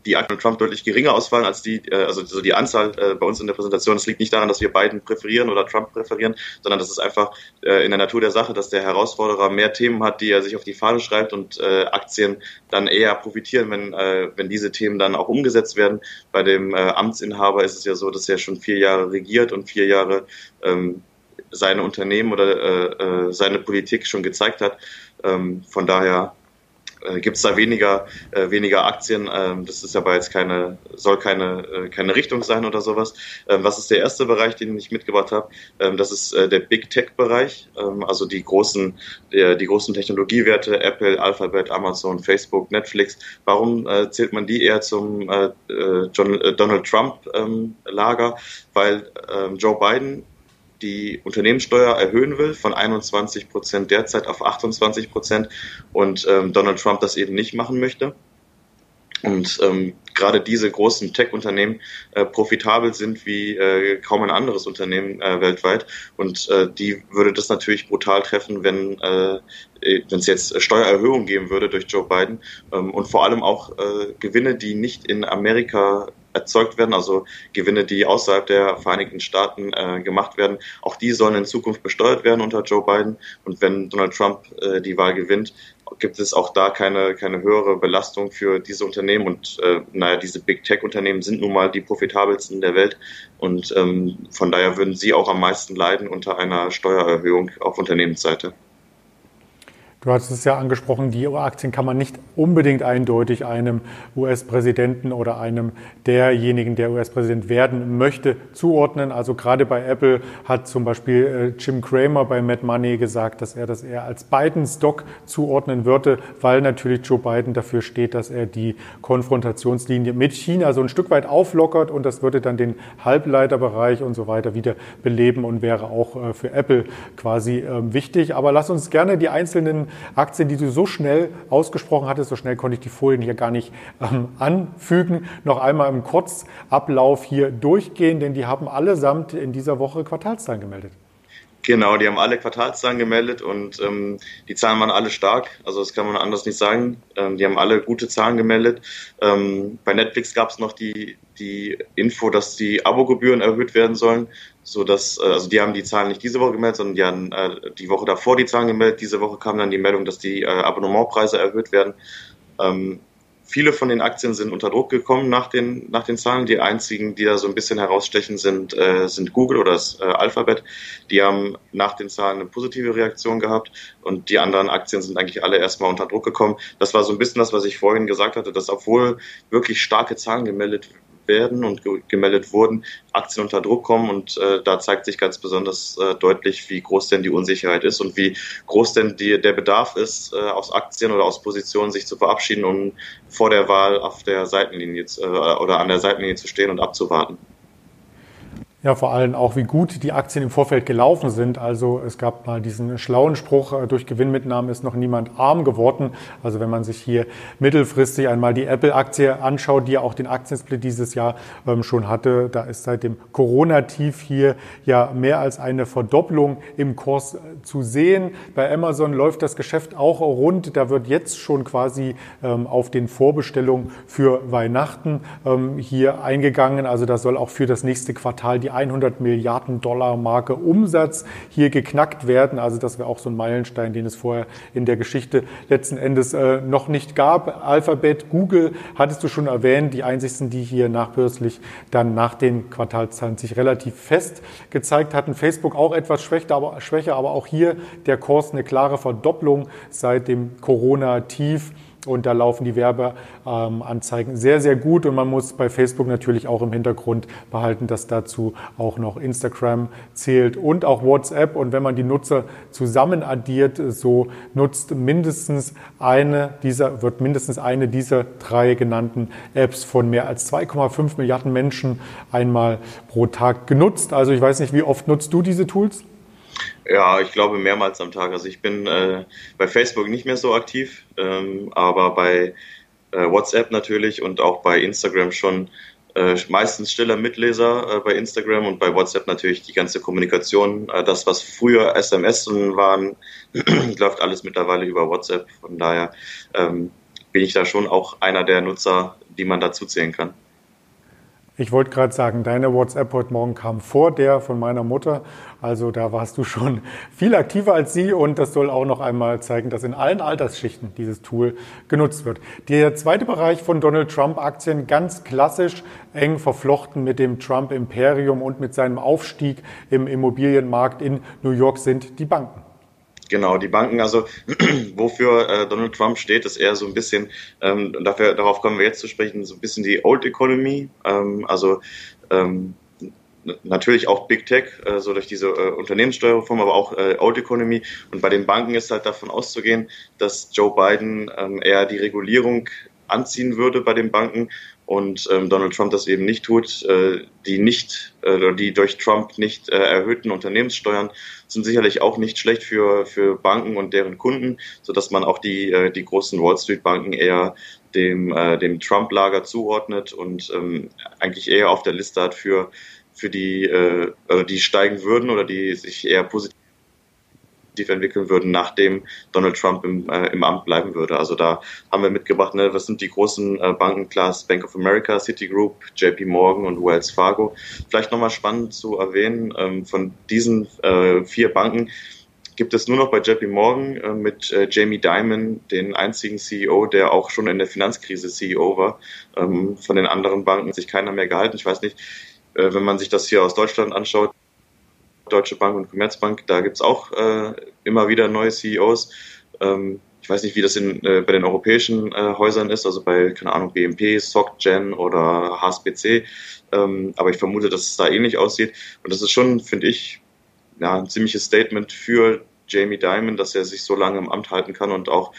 die Akten Trump deutlich geringer ausfallen als die, äh, also so die Anzahl äh, bei uns in der Präsentation. Das liegt nicht daran, dass wir Biden präferieren oder Trump präferieren, sondern das ist einfach äh, in der Natur der Sache, dass der Herausforderer mehr Themen hat, die er sich auf die Fahne schreibt und äh, Aktien dann eher profitieren, wenn, äh, wenn diese Themen dann auch umgesetzt werden. Bei dem äh, Amtsinhaber ist es ja so, dass er schon vier Jahre regiert und vier Jahre ähm, seine Unternehmen oder äh, äh, seine Politik schon gezeigt hat. Ähm, von daher äh, gibt es da weniger, äh, weniger Aktien. Ähm, das ist aber jetzt keine, soll keine, äh, keine Richtung sein oder sowas. Ähm, was ist der erste Bereich, den ich mitgebracht habe? Ähm, das ist äh, der Big Tech Bereich, ähm, also die großen, äh, die großen Technologiewerte, Apple, Alphabet, Amazon, Facebook, Netflix. Warum äh, zählt man die eher zum äh, äh John, äh, Donald Trump ähm, Lager? Weil ähm, Joe Biden die Unternehmenssteuer erhöhen will von 21 Prozent derzeit auf 28 Prozent und ähm, Donald Trump das eben nicht machen möchte. Und ähm, gerade diese großen Tech-Unternehmen äh, profitabel sind wie äh, kaum ein anderes Unternehmen äh, weltweit. Und äh, die würde das natürlich brutal treffen, wenn äh, wenn es jetzt Steuererhöhungen geben würde durch Joe Biden ähm, und vor allem auch äh, Gewinne, die nicht in Amerika erzeugt werden, also Gewinne, die außerhalb der Vereinigten Staaten äh, gemacht werden, auch die sollen in Zukunft besteuert werden unter Joe Biden. Und wenn Donald Trump äh, die Wahl gewinnt, gibt es auch da keine, keine höhere Belastung für diese Unternehmen. Und äh, naja, diese Big Tech-Unternehmen sind nun mal die profitabelsten der Welt. Und ähm, von daher würden sie auch am meisten leiden unter einer Steuererhöhung auf Unternehmensseite. Du hast es ja angesprochen, die Aktien kann man nicht unbedingt eindeutig einem US-Präsidenten oder einem derjenigen, der US-Präsident werden möchte, zuordnen. Also gerade bei Apple hat zum Beispiel äh, Jim Cramer bei Mad Money gesagt, dass er das eher als Biden-Stock zuordnen würde, weil natürlich Joe Biden dafür steht, dass er die Konfrontationslinie mit China so ein Stück weit auflockert und das würde dann den Halbleiterbereich und so weiter wieder beleben und wäre auch äh, für Apple quasi ähm, wichtig. Aber lass uns gerne die einzelnen Aktien, die du so schnell ausgesprochen hattest, so schnell konnte ich die Folien hier gar nicht ähm, anfügen, noch einmal im Kurzablauf hier durchgehen, denn die haben allesamt in dieser Woche Quartalszahlen gemeldet. Genau, die haben alle Quartalszahlen gemeldet und ähm, die Zahlen waren alle stark. Also das kann man anders nicht sagen. Ähm, die haben alle gute Zahlen gemeldet. Ähm, bei Netflix gab es noch die, die Info, dass die Abogebühren erhöht werden sollen, so dass äh, also die haben die Zahlen nicht diese Woche gemeldet, sondern die haben äh, die Woche davor die Zahlen gemeldet. Diese Woche kam dann die Meldung, dass die äh, Abonnementpreise erhöht werden. Ähm, Viele von den Aktien sind unter Druck gekommen nach den, nach den Zahlen. Die einzigen, die da so ein bisschen herausstechen, sind, äh, sind Google oder das äh, Alphabet. Die haben nach den Zahlen eine positive Reaktion gehabt und die anderen Aktien sind eigentlich alle erstmal unter Druck gekommen. Das war so ein bisschen das, was ich vorhin gesagt hatte, dass obwohl wirklich starke Zahlen gemeldet werden und gemeldet wurden, Aktien unter Druck kommen und äh, da zeigt sich ganz besonders äh, deutlich, wie groß denn die Unsicherheit ist und wie groß denn die, der Bedarf ist, äh, aus Aktien oder aus Positionen sich zu verabschieden, um vor der Wahl auf der Seitenlinie zu, äh, oder an der Seitenlinie zu stehen und abzuwarten. Ja, vor allem auch, wie gut die Aktien im Vorfeld gelaufen sind. Also es gab mal diesen schlauen Spruch, äh, durch Gewinnmitnahmen ist noch niemand arm geworden. Also wenn man sich hier mittelfristig einmal die Apple-Aktie anschaut, die ja auch den Aktiensplit dieses Jahr ähm, schon hatte, da ist seit dem Corona-Tief hier ja mehr als eine Verdopplung im Kurs äh, zu sehen. Bei Amazon läuft das Geschäft auch rund. Da wird jetzt schon quasi ähm, auf den Vorbestellungen für Weihnachten ähm, hier eingegangen. Also das soll auch für das nächste Quartal die 100 Milliarden Dollar Marke Umsatz hier geknackt werden. Also das wäre auch so ein Meilenstein, den es vorher in der Geschichte letzten Endes äh, noch nicht gab. Alphabet, Google hattest du schon erwähnt, die einzigsten, die hier nachbörslich dann nach den Quartalszahlen sich relativ fest gezeigt hatten. Facebook auch etwas schwächer, aber, schwächer, aber auch hier der Kurs eine klare Verdopplung seit dem Corona-Tief. Und da laufen die Werbeanzeigen sehr, sehr gut. Und man muss bei Facebook natürlich auch im Hintergrund behalten, dass dazu auch noch Instagram zählt und auch WhatsApp. Und wenn man die Nutzer zusammen addiert, so nutzt mindestens eine dieser, wird mindestens eine dieser drei genannten Apps von mehr als 2,5 Milliarden Menschen einmal pro Tag genutzt. Also ich weiß nicht, wie oft nutzt du diese Tools? Ja, ich glaube mehrmals am Tag. Also ich bin äh, bei Facebook nicht mehr so aktiv, ähm, aber bei äh, WhatsApp natürlich und auch bei Instagram schon äh, meistens stiller Mitleser äh, bei Instagram und bei WhatsApp natürlich die ganze Kommunikation. Äh, das, was früher SMS waren, läuft alles mittlerweile über WhatsApp. Von daher ähm, bin ich da schon auch einer der Nutzer, die man dazu zählen kann. Ich wollte gerade sagen, deine WhatsApp heute Morgen kam vor der von meiner Mutter. Also da warst du schon viel aktiver als sie und das soll auch noch einmal zeigen, dass in allen Altersschichten dieses Tool genutzt wird. Der zweite Bereich von Donald Trump Aktien ganz klassisch eng verflochten mit dem Trump Imperium und mit seinem Aufstieg im Immobilienmarkt in New York sind die Banken. Genau, die Banken, also wofür äh, Donald Trump steht, ist eher so ein bisschen, ähm, dafür, darauf kommen wir jetzt zu sprechen, so ein bisschen die Old Economy, ähm, also ähm, natürlich auch Big Tech, äh, so durch diese äh, Unternehmenssteuerreform, aber auch äh, Old Economy. Und bei den Banken ist halt davon auszugehen, dass Joe Biden ähm, eher die Regulierung anziehen würde bei den Banken und ähm, Donald Trump das eben nicht tut. Äh, die nicht, äh, die durch Trump nicht äh, erhöhten Unternehmenssteuern sind sicherlich auch nicht schlecht für, für Banken und deren Kunden, so dass man auch die, äh, die großen Wall Street Banken eher dem, äh, dem Trump-Lager zuordnet und ähm, eigentlich eher auf der Liste hat für, für die, äh, also die steigen würden oder die sich eher positiv entwickeln würden, nachdem Donald Trump im, äh, im Amt bleiben würde. Also da haben wir mitgebracht, ne, was sind die großen äh, Banken, Class Bank of America, Citigroup, JP Morgan und Wells Fargo. Vielleicht nochmal spannend zu erwähnen, ähm, von diesen äh, vier Banken gibt es nur noch bei JP Morgan äh, mit äh, Jamie Dimon den einzigen CEO, der auch schon in der Finanzkrise CEO war. Ähm, von den anderen Banken hat sich keiner mehr gehalten. Ich weiß nicht, äh, wenn man sich das hier aus Deutschland anschaut, Deutsche Bank und Commerzbank, da gibt's auch äh, immer wieder neue CEOs. Ähm, ich weiß nicht, wie das in, äh, bei den europäischen äh, Häusern ist, also bei, keine Ahnung, BMP, SocGen oder HSBC. Ähm, aber ich vermute, dass es da ähnlich aussieht. Und das ist schon, finde ich, ja, ein ziemliches Statement für Jamie Dimon, dass er sich so lange im Amt halten kann und auch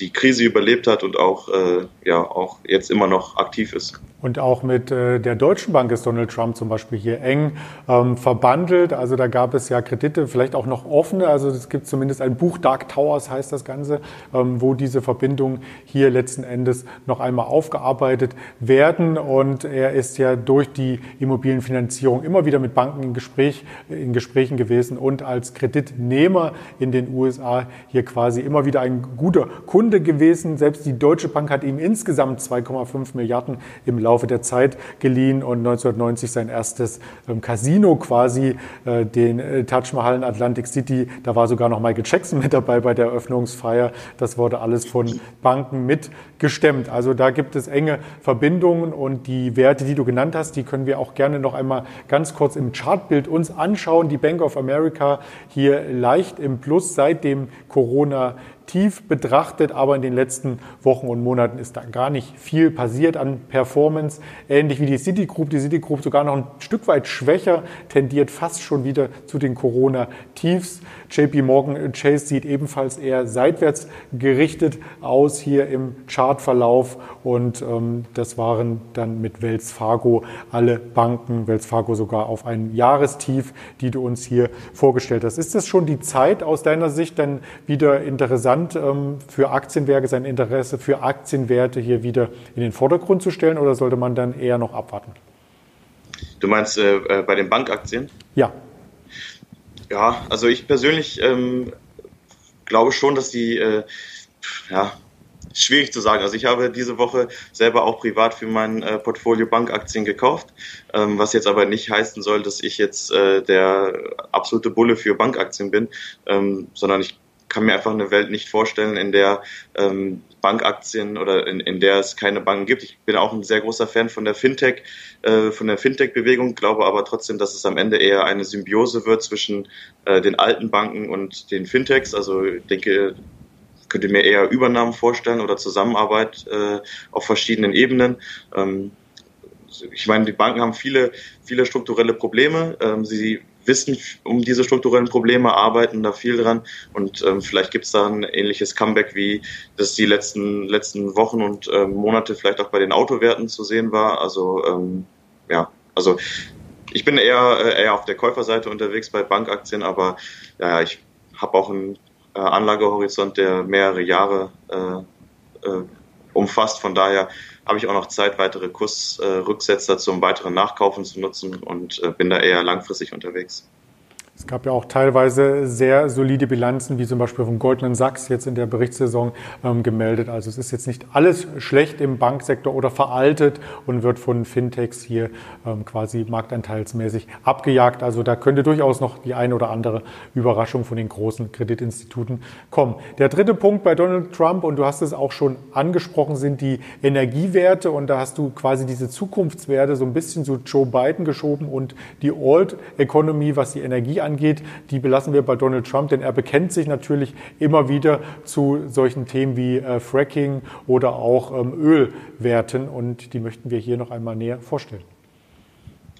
die Krise überlebt hat und auch, äh, ja, auch jetzt immer noch aktiv ist. Und auch mit äh, der Deutschen Bank ist Donald Trump zum Beispiel hier eng ähm, verbandelt. Also da gab es ja Kredite, vielleicht auch noch offene. Also es gibt zumindest ein Buch, Dark Towers heißt das Ganze, ähm, wo diese Verbindungen hier letzten Endes noch einmal aufgearbeitet werden. Und er ist ja durch die Immobilienfinanzierung immer wieder mit Banken in, Gespräch, in Gesprächen gewesen und als Kreditnehmer in den USA hier quasi immer wieder ein guter Kunde gewesen. Selbst die Deutsche Bank hat ihm insgesamt 2,5 Milliarden im Laufe der Zeit geliehen und 1990 sein erstes ähm, Casino quasi, äh, den äh, Taj Mahal in Atlantic City. Da war sogar noch Michael Jackson mit dabei bei der Eröffnungsfeier. Das wurde alles von Banken mitgestemmt. Also da gibt es enge Verbindungen und die Werte, die du genannt hast, die können wir auch gerne noch einmal ganz kurz im Chartbild uns anschauen. Die Bank of America hier leicht im Plus seit dem Corona tief betrachtet, aber in den letzten Wochen und Monaten ist da gar nicht viel passiert an Performance. Ähnlich wie die Citigroup, die Citigroup sogar noch ein Stück weit schwächer, tendiert fast schon wieder zu den Corona-Tiefs. JP Morgan Chase sieht ebenfalls eher seitwärts gerichtet aus hier im Chartverlauf und ähm, das waren dann mit Wells Fargo alle Banken, Wells Fargo sogar auf ein Jahrestief, die du uns hier vorgestellt hast. Ist das schon die Zeit aus deiner Sicht dann wieder interessant ähm, für Aktienwerke, sein Interesse für Aktienwerte hier wieder in den Vordergrund zu stellen oder sollte man dann eher noch abwarten? Du meinst äh, äh bei den Bankaktien? Ja. Ja, also ich persönlich ähm, glaube schon, dass die, äh, ja, schwierig zu sagen. Also ich habe diese Woche selber auch privat für mein äh, Portfolio Bankaktien gekauft, ähm, was jetzt aber nicht heißen soll, dass ich jetzt äh, der absolute Bulle für Bankaktien bin, ähm, sondern ich kann mir einfach eine Welt nicht vorstellen, in der ähm, Bankaktien oder in, in der es keine Banken gibt. Ich bin auch ein sehr großer Fan von der Fintech, äh, von der Fintech-Bewegung, glaube aber trotzdem, dass es am Ende eher eine Symbiose wird zwischen äh, den alten Banken und den Fintechs. Also ich denke, könnte mir eher Übernahmen vorstellen oder Zusammenarbeit äh, auf verschiedenen Ebenen. Ähm, ich meine, die Banken haben viele, viele strukturelle Probleme. Ähm, sie wissen um diese strukturellen Probleme, arbeiten da viel dran und ähm, vielleicht gibt es da ein ähnliches Comeback, wie das die letzten, letzten Wochen und ähm, Monate vielleicht auch bei den Autowerten zu sehen war. Also ähm, ja, also ich bin eher, äh, eher auf der Käuferseite unterwegs bei Bankaktien, aber ja, ich habe auch einen äh, Anlagehorizont, der mehrere Jahre äh, äh, umfasst. Von daher habe ich auch noch Zeit, weitere Kursrücksetzer zum weiteren Nachkaufen zu nutzen und äh, bin da eher langfristig unterwegs. Es gab ja auch teilweise sehr solide Bilanzen, wie zum Beispiel von Goldman Sachs jetzt in der Berichtssaison ähm, gemeldet. Also es ist jetzt nicht alles schlecht im Banksektor oder veraltet und wird von Fintechs hier ähm, quasi marktanteilsmäßig abgejagt. Also da könnte durchaus noch die eine oder andere Überraschung von den großen Kreditinstituten kommen. Der dritte Punkt bei Donald Trump, und du hast es auch schon angesprochen, sind die Energiewerte. Und da hast du quasi diese Zukunftswerte so ein bisschen zu Joe Biden geschoben und die Old Economy, was die Energie die belassen wir bei Donald Trump, denn er bekennt sich natürlich immer wieder zu solchen Themen wie äh, Fracking oder auch ähm, Ölwerten und die möchten wir hier noch einmal näher vorstellen.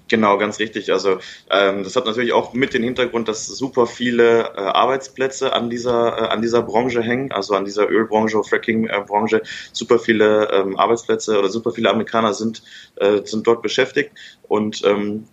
Genau, ganz richtig. Also ähm, das hat natürlich auch mit dem Hintergrund, dass super viele äh, Arbeitsplätze an dieser äh, an dieser Branche hängen, also an dieser Ölbranche, Fracking-Branche. super viele ähm, Arbeitsplätze oder super viele Amerikaner sind äh, sind dort beschäftigt und ähm,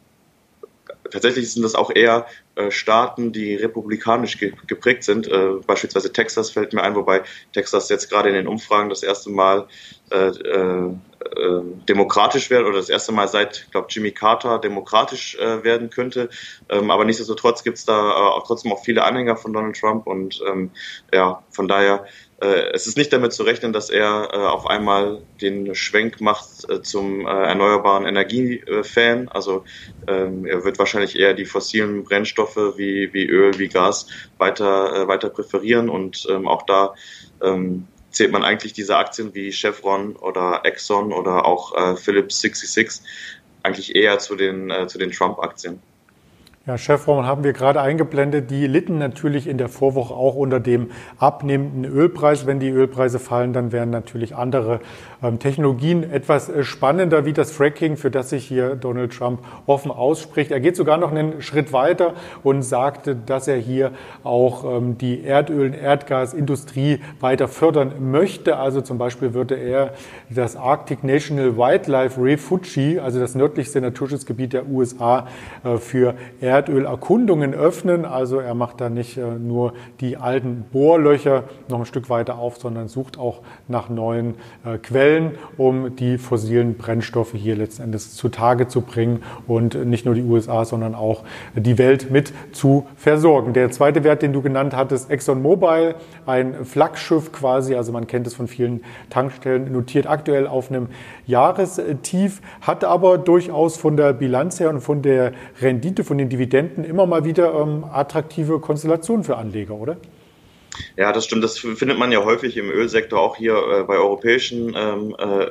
tatsächlich sind das auch eher äh, Staaten, die republikanisch ge geprägt sind. Äh, beispielsweise Texas fällt mir ein, wobei Texas jetzt gerade in den Umfragen das erste Mal äh, äh, äh demokratisch wird oder das erste Mal seit, ich glaube, Jimmy Carter demokratisch äh, werden könnte. Ähm, aber nichtsdestotrotz gibt es da auch trotzdem auch viele Anhänger von Donald Trump und ähm, ja, von daher äh, es ist nicht damit zu rechnen, dass er äh, auf einmal den Schwenk macht äh, zum erneuerbaren Energiefan. Also ähm, er wird wahrscheinlich eher die fossilen Brennstoffe wie, wie Öl, wie Gas weiter, weiter präferieren und ähm, auch da ähm, zählt man eigentlich diese Aktien wie Chevron oder Exxon oder auch Philips 66 eigentlich eher zu den, zu den Trump-Aktien. Ja, Chevron haben wir gerade eingeblendet. Die litten natürlich in der Vorwoche auch unter dem abnehmenden Ölpreis. Wenn die Ölpreise fallen, dann wären natürlich andere ähm, Technologien etwas äh, spannender, wie das Fracking, für das sich hier Donald Trump offen ausspricht. Er geht sogar noch einen Schritt weiter und sagte, dass er hier auch ähm, die Erdöl- und Erdgasindustrie weiter fördern möchte. Also zum Beispiel würde er das Arctic National Wildlife Refuge, also das nördlichste Naturschutzgebiet der USA, äh, für Erd Erdölerkundungen öffnen. Also er macht da nicht äh, nur die alten Bohrlöcher noch ein Stück weiter auf, sondern sucht auch nach neuen äh, Quellen, um die fossilen Brennstoffe hier letzten Endes zutage zu bringen und nicht nur die USA, sondern auch die Welt mit zu versorgen. Der zweite Wert, den du genannt hattest, ExxonMobil, ein Flaggschiff quasi, also man kennt es von vielen Tankstellen, notiert aktuell auf einem Jahrestief, hat aber durchaus von der Bilanz her und von der Rendite, von den Dividenden Dividenden immer mal wieder ähm, attraktive Konstellationen für Anleger, oder? Ja, das stimmt. Das findet man ja häufig im Ölsektor, auch hier äh, bei europäischen ähm, äh,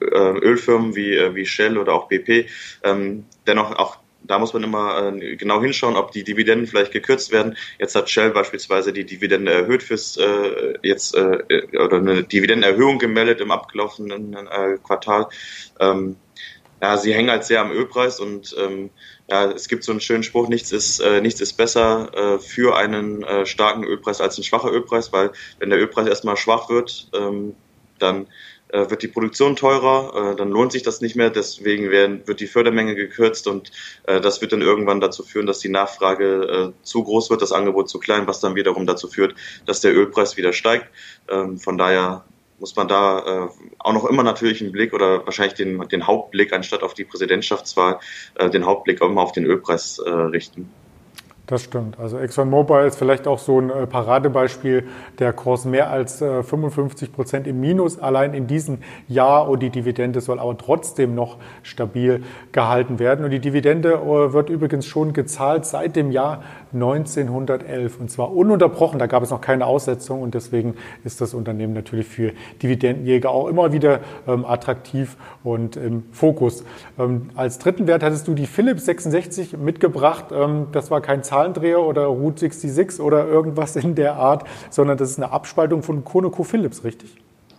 äh Ölfirmen wie, äh, wie Shell oder auch BP. Ähm, dennoch auch da muss man immer äh, genau hinschauen, ob die Dividenden vielleicht gekürzt werden. Jetzt hat Shell beispielsweise die Dividende erhöht fürs äh, jetzt äh, oder eine Dividendenerhöhung gemeldet im abgelaufenen äh, Quartal. Ähm, ja, sie hängen halt sehr am Ölpreis und ähm, ja, es gibt so einen schönen Spruch, nichts ist, äh, nichts ist besser äh, für einen äh, starken Ölpreis als ein schwacher Ölpreis, weil wenn der Ölpreis erstmal schwach wird, ähm, dann äh, wird die Produktion teurer, äh, dann lohnt sich das nicht mehr, deswegen werden, wird die Fördermenge gekürzt und äh, das wird dann irgendwann dazu führen, dass die Nachfrage zu groß wird, das Angebot zu klein, was dann wiederum dazu führt, dass der Ölpreis wieder steigt. Ähm, von daher muss man da auch noch immer natürlich einen Blick oder wahrscheinlich den, den Hauptblick anstatt auf die Präsidentschaftswahl, den Hauptblick auch immer auf den Ölpreis richten. Das stimmt. Also ExxonMobil ist vielleicht auch so ein äh, Paradebeispiel. Der Kurs mehr als 55 äh, Prozent im Minus allein in diesem Jahr und die Dividende soll aber trotzdem noch stabil gehalten werden. Und die Dividende äh, wird übrigens schon gezahlt seit dem Jahr 1911 und zwar ununterbrochen. Da gab es noch keine Aussetzung und deswegen ist das Unternehmen natürlich für Dividendenjäger auch immer wieder ähm, attraktiv und im Fokus. Ähm, als dritten Wert hattest du die Philips 66 mitgebracht. Ähm, das war kein Zahlendreher oder Route 66 oder irgendwas in der Art, sondern das ist eine Abspaltung von ConocoPhillips, richtig?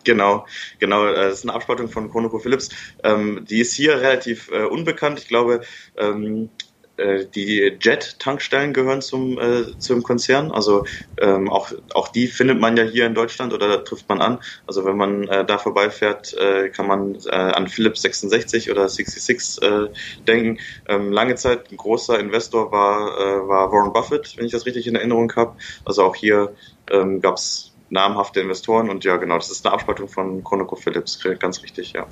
Genau, genau. Äh, das ist eine Abspaltung von ConocoPhillips. Ähm, die ist hier relativ äh, unbekannt. Ich glaube, ähm, äh, die Jet-Tankstellen gehören zum, äh, zum Konzern. Also ähm, auch, auch die findet man ja hier in Deutschland oder trifft man an. Also wenn man äh, da vorbeifährt, äh, kann man äh, an Philips 66 oder 66 äh, denken. Ähm, lange Zeit ein großer Investor war, äh, war Warren Buffett, wenn ich das richtig in Erinnerung habe. Also auch hier ähm, gab es namhafte Investoren und ja genau, das ist eine Abspaltung von ConocoPhillips, ganz richtig, ja.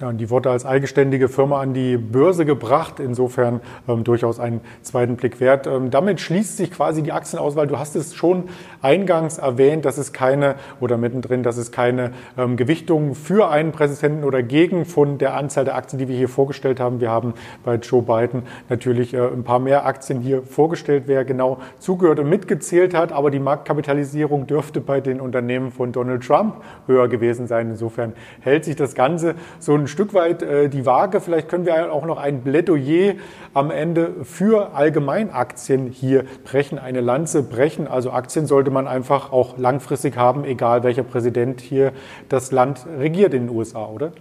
Ja, und die wurde als eigenständige Firma an die Börse gebracht, insofern ähm, durchaus einen zweiten Blick wert. Ähm, damit schließt sich quasi die Aktienauswahl. Du hast es schon eingangs erwähnt, dass es keine, oder mittendrin, dass es keine ähm, Gewichtung für einen Präsidenten oder gegen von der Anzahl der Aktien, die wir hier vorgestellt haben. Wir haben bei Joe Biden natürlich äh, ein paar mehr Aktien hier vorgestellt, wer genau zugehört und mitgezählt hat, aber die Marktkapitalisierung dürfte bei den Unternehmen von Donald Trump höher gewesen sein. Insofern hält sich das Ganze so ein Stück weit äh, die Waage. Vielleicht können wir auch noch ein Plädoyer am Ende für Allgemeinaktien hier brechen, eine Lanze brechen. Also Aktien sollte man einfach auch langfristig haben, egal welcher Präsident hier das Land regiert in den USA, oder?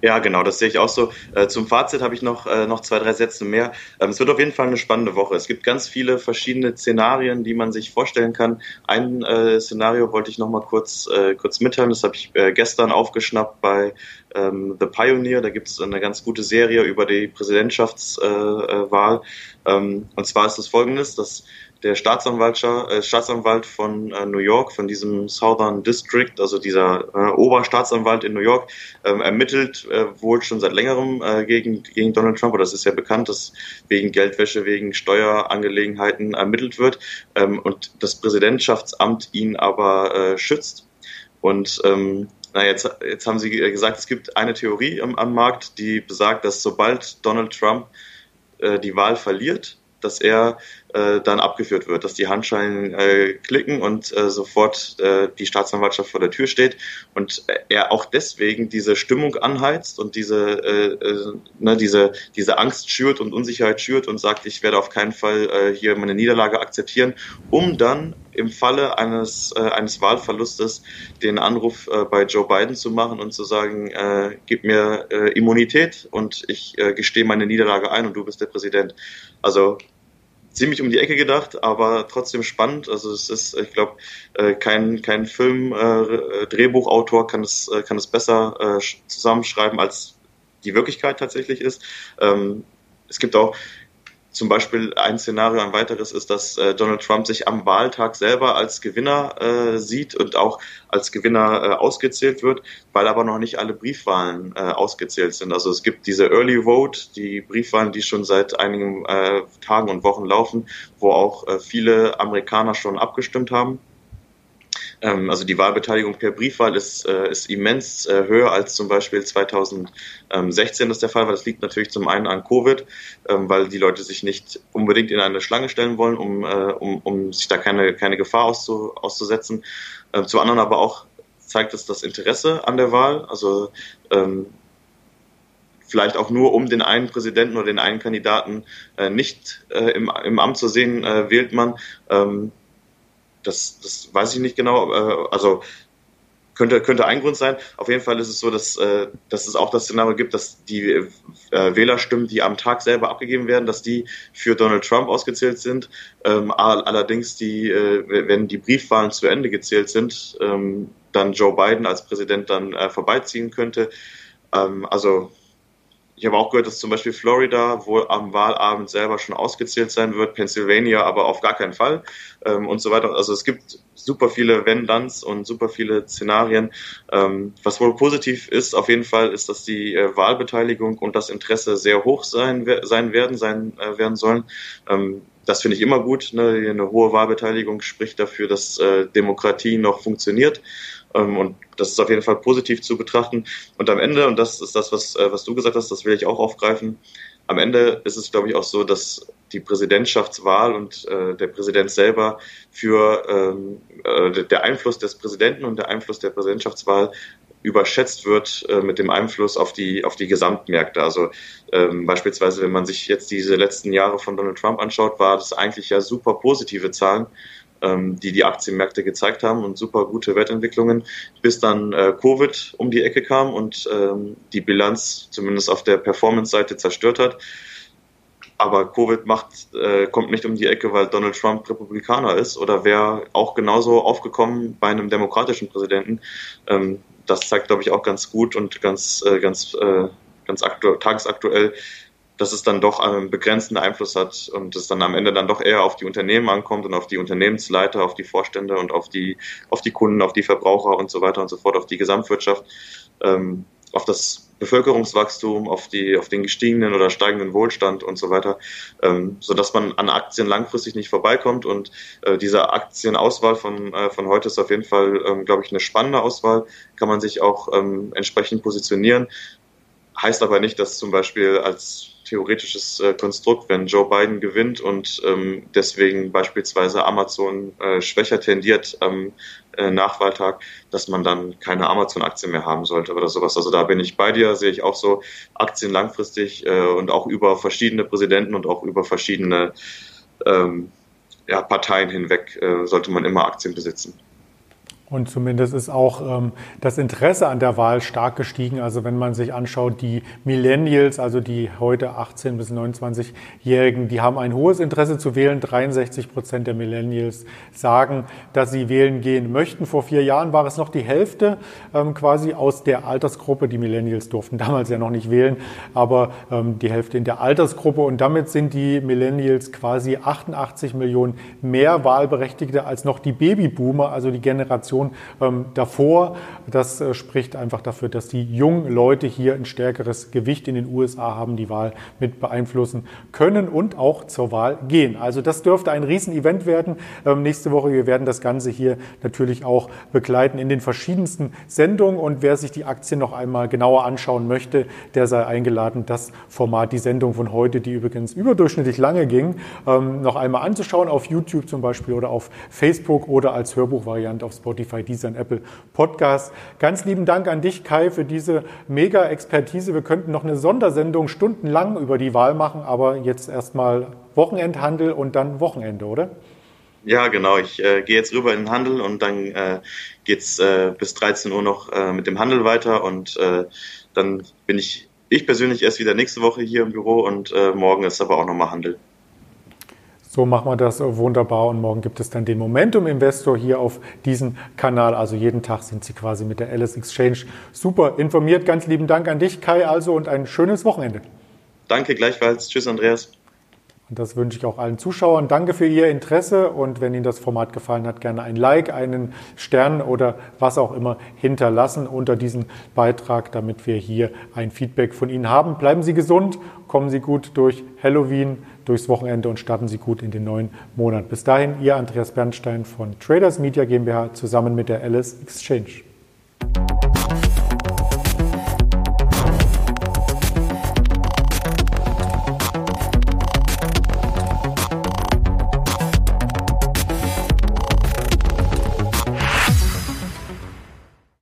Ja, genau, das sehe ich auch so. Äh, zum Fazit habe ich noch, äh, noch zwei, drei Sätze mehr. Ähm, es wird auf jeden Fall eine spannende Woche. Es gibt ganz viele verschiedene Szenarien, die man sich vorstellen kann. Ein äh, Szenario wollte ich noch mal kurz, kurz mitteilen. Das habe ich gestern aufgeschnappt bei ähm, The Pioneer. Da gibt es eine ganz gute Serie über die Präsidentschaftswahl. Äh, ähm, und zwar ist das folgendes, dass der äh, Staatsanwalt von äh, New York, von diesem Southern District, also dieser äh, Oberstaatsanwalt in New York, ähm, ermittelt äh, wohl schon seit längerem äh, gegen, gegen Donald Trump, oder das ist ja bekannt, dass wegen Geldwäsche, wegen Steuerangelegenheiten ermittelt wird ähm, und das Präsidentschaftsamt ihn aber äh, schützt. Und ähm, na, jetzt, jetzt haben Sie gesagt, es gibt eine Theorie am, am Markt, die besagt, dass sobald Donald Trump die Wahl verliert, dass er äh, dann abgeführt wird, dass die Handschellen äh, klicken und äh, sofort äh, die Staatsanwaltschaft vor der Tür steht und er auch deswegen diese Stimmung anheizt und diese äh, äh, ne, diese diese Angst schürt und Unsicherheit schürt und sagt, ich werde auf keinen Fall äh, hier meine Niederlage akzeptieren, um dann im Falle eines äh, eines Wahlverlustes den Anruf äh, bei Joe Biden zu machen und zu sagen, äh, gib mir äh, Immunität und ich äh, gestehe meine Niederlage ein und du bist der Präsident. Also ziemlich um die Ecke gedacht, aber trotzdem spannend. Also es ist, ich glaube, äh, kein, kein Film, äh, Drehbuchautor kann es, äh, kann es besser äh, zusammenschreiben, als die Wirklichkeit tatsächlich ist. Ähm, es gibt auch zum Beispiel ein Szenario, ein weiteres ist, dass äh, Donald Trump sich am Wahltag selber als Gewinner äh, sieht und auch als Gewinner äh, ausgezählt wird, weil aber noch nicht alle Briefwahlen äh, ausgezählt sind. Also es gibt diese Early Vote, die Briefwahlen, die schon seit einigen äh, Tagen und Wochen laufen, wo auch äh, viele Amerikaner schon abgestimmt haben. Ähm, also die Wahlbeteiligung per Briefwahl ist, äh, ist immens äh, höher als zum Beispiel 2016 das der Fall war. Das liegt natürlich zum einen an Covid, ähm, weil die Leute sich nicht unbedingt in eine Schlange stellen wollen, um, äh, um, um sich da keine, keine Gefahr auszu, auszusetzen. Ähm, zum anderen aber auch zeigt es das Interesse an der Wahl. Also vielleicht auch nur um den einen Präsidenten oder den einen Kandidaten äh, nicht äh, im, im Amt zu sehen, äh, wählt man. Ähm, das, das weiß ich nicht genau. Äh, also könnte, könnte ein Grund sein. Auf jeden Fall ist es so, dass, äh, dass es auch das Szenario gibt, dass die äh, Wählerstimmen, die am Tag selber abgegeben werden, dass die für Donald Trump ausgezählt sind. Ähm, allerdings, die, äh, wenn die Briefwahlen zu Ende gezählt sind, ähm, dann Joe Biden als Präsident dann äh, vorbeiziehen könnte. Ähm, also ich habe auch gehört, dass zum Beispiel Florida wohl am Wahlabend selber schon ausgezählt sein wird, Pennsylvania aber auf gar keinen Fall ähm, und so weiter. Also es gibt super viele Wenn-Danns und super viele Szenarien. Ähm, was wohl positiv ist, auf jeden Fall, ist, dass die äh, Wahlbeteiligung und das Interesse sehr hoch sein, sein werden, sein äh, werden sollen. Ähm, das finde ich immer gut. Ne? Eine hohe Wahlbeteiligung spricht dafür, dass äh, Demokratie noch funktioniert. Ähm, und das ist auf jeden Fall positiv zu betrachten. Und am Ende, und das ist das, was, äh, was du gesagt hast, das will ich auch aufgreifen, am Ende ist es, glaube ich, auch so, dass die Präsidentschaftswahl und äh, der Präsident selber für ähm, äh, der Einfluss des Präsidenten und der Einfluss der Präsidentschaftswahl überschätzt wird äh, mit dem Einfluss auf die auf die Gesamtmärkte. Also ähm, beispielsweise, wenn man sich jetzt diese letzten Jahre von Donald Trump anschaut, war das eigentlich ja super positive Zahlen die die Aktienmärkte gezeigt haben und super gute Wertentwicklungen, bis dann äh, Covid um die Ecke kam und ähm, die Bilanz zumindest auf der Performance-Seite zerstört hat. Aber Covid macht, äh, kommt nicht um die Ecke, weil Donald Trump Republikaner ist oder wäre auch genauso aufgekommen bei einem demokratischen Präsidenten. Ähm, das zeigt, glaube ich, auch ganz gut und ganz, äh, ganz, äh, ganz aktu tagesaktuell, dass es dann doch einen begrenzten Einfluss hat und es dann am Ende dann doch eher auf die Unternehmen ankommt und auf die Unternehmensleiter, auf die Vorstände und auf die, auf die Kunden, auf die Verbraucher und so weiter und so fort, auf die Gesamtwirtschaft, ähm, auf das Bevölkerungswachstum, auf die, auf den gestiegenen oder steigenden Wohlstand und so weiter, ähm, so dass man an Aktien langfristig nicht vorbeikommt. Und äh, diese Aktienauswahl von, äh, von heute ist auf jeden Fall, ähm, glaube ich, eine spannende Auswahl, kann man sich auch ähm, entsprechend positionieren, heißt aber nicht, dass zum Beispiel als theoretisches äh, Konstrukt, wenn Joe Biden gewinnt und ähm, deswegen beispielsweise Amazon äh, schwächer tendiert am äh, Nachwahltag, dass man dann keine Amazon-Aktien mehr haben sollte oder sowas. Also da bin ich bei dir, sehe ich auch so Aktien langfristig äh, und auch über verschiedene Präsidenten und auch über verschiedene ähm, ja, Parteien hinweg äh, sollte man immer Aktien besitzen. Und zumindest ist auch ähm, das Interesse an der Wahl stark gestiegen. Also wenn man sich anschaut, die Millennials, also die heute 18 bis 29-Jährigen, die haben ein hohes Interesse zu wählen. 63 Prozent der Millennials sagen, dass sie wählen gehen möchten. Vor vier Jahren war es noch die Hälfte ähm, quasi aus der Altersgruppe. Die Millennials durften damals ja noch nicht wählen, aber ähm, die Hälfte in der Altersgruppe. Und damit sind die Millennials quasi 88 Millionen mehr Wahlberechtigte als noch die Babyboomer, also die Generation Generation ähm, davor. Das äh, spricht einfach dafür, dass die jungen Leute hier ein stärkeres Gewicht in den USA haben, die Wahl mit beeinflussen können und auch zur Wahl gehen. Also das dürfte ein Riesenevent werden ähm, nächste Woche. Wir werden das Ganze hier natürlich auch begleiten in den verschiedensten Sendungen. Und wer sich die Aktien noch einmal genauer anschauen möchte, der sei eingeladen, das Format, die Sendung von heute, die übrigens überdurchschnittlich lange ging, ähm, noch einmal anzuschauen auf YouTube zum Beispiel oder auf Facebook oder als Hörbuchvariante auf Spotify. Spotify, Deezer und Apple Podcasts. Ganz lieben Dank an dich, Kai, für diese Mega-Expertise. Wir könnten noch eine Sondersendung stundenlang über die Wahl machen, aber jetzt erstmal Wochenendhandel und dann Wochenende, oder? Ja, genau. Ich äh, gehe jetzt rüber in den Handel und dann äh, es äh, bis 13 Uhr noch äh, mit dem Handel weiter und äh, dann bin ich, ich persönlich erst wieder nächste Woche hier im Büro und äh, morgen ist aber auch nochmal Handel. So machen wir das wunderbar und morgen gibt es dann den Momentum Investor hier auf diesem Kanal. Also jeden Tag sind Sie quasi mit der Alice Exchange super informiert. Ganz lieben Dank an dich, Kai, also und ein schönes Wochenende. Danke gleichfalls. Tschüss, Andreas. Und das wünsche ich auch allen Zuschauern. Danke für Ihr Interesse und wenn Ihnen das Format gefallen hat, gerne ein Like, einen Stern oder was auch immer hinterlassen unter diesem Beitrag, damit wir hier ein Feedback von Ihnen haben. Bleiben Sie gesund, kommen Sie gut durch Halloween, durchs Wochenende und starten Sie gut in den neuen Monat. Bis dahin, Ihr Andreas Bernstein von Traders Media GmbH zusammen mit der Alice Exchange.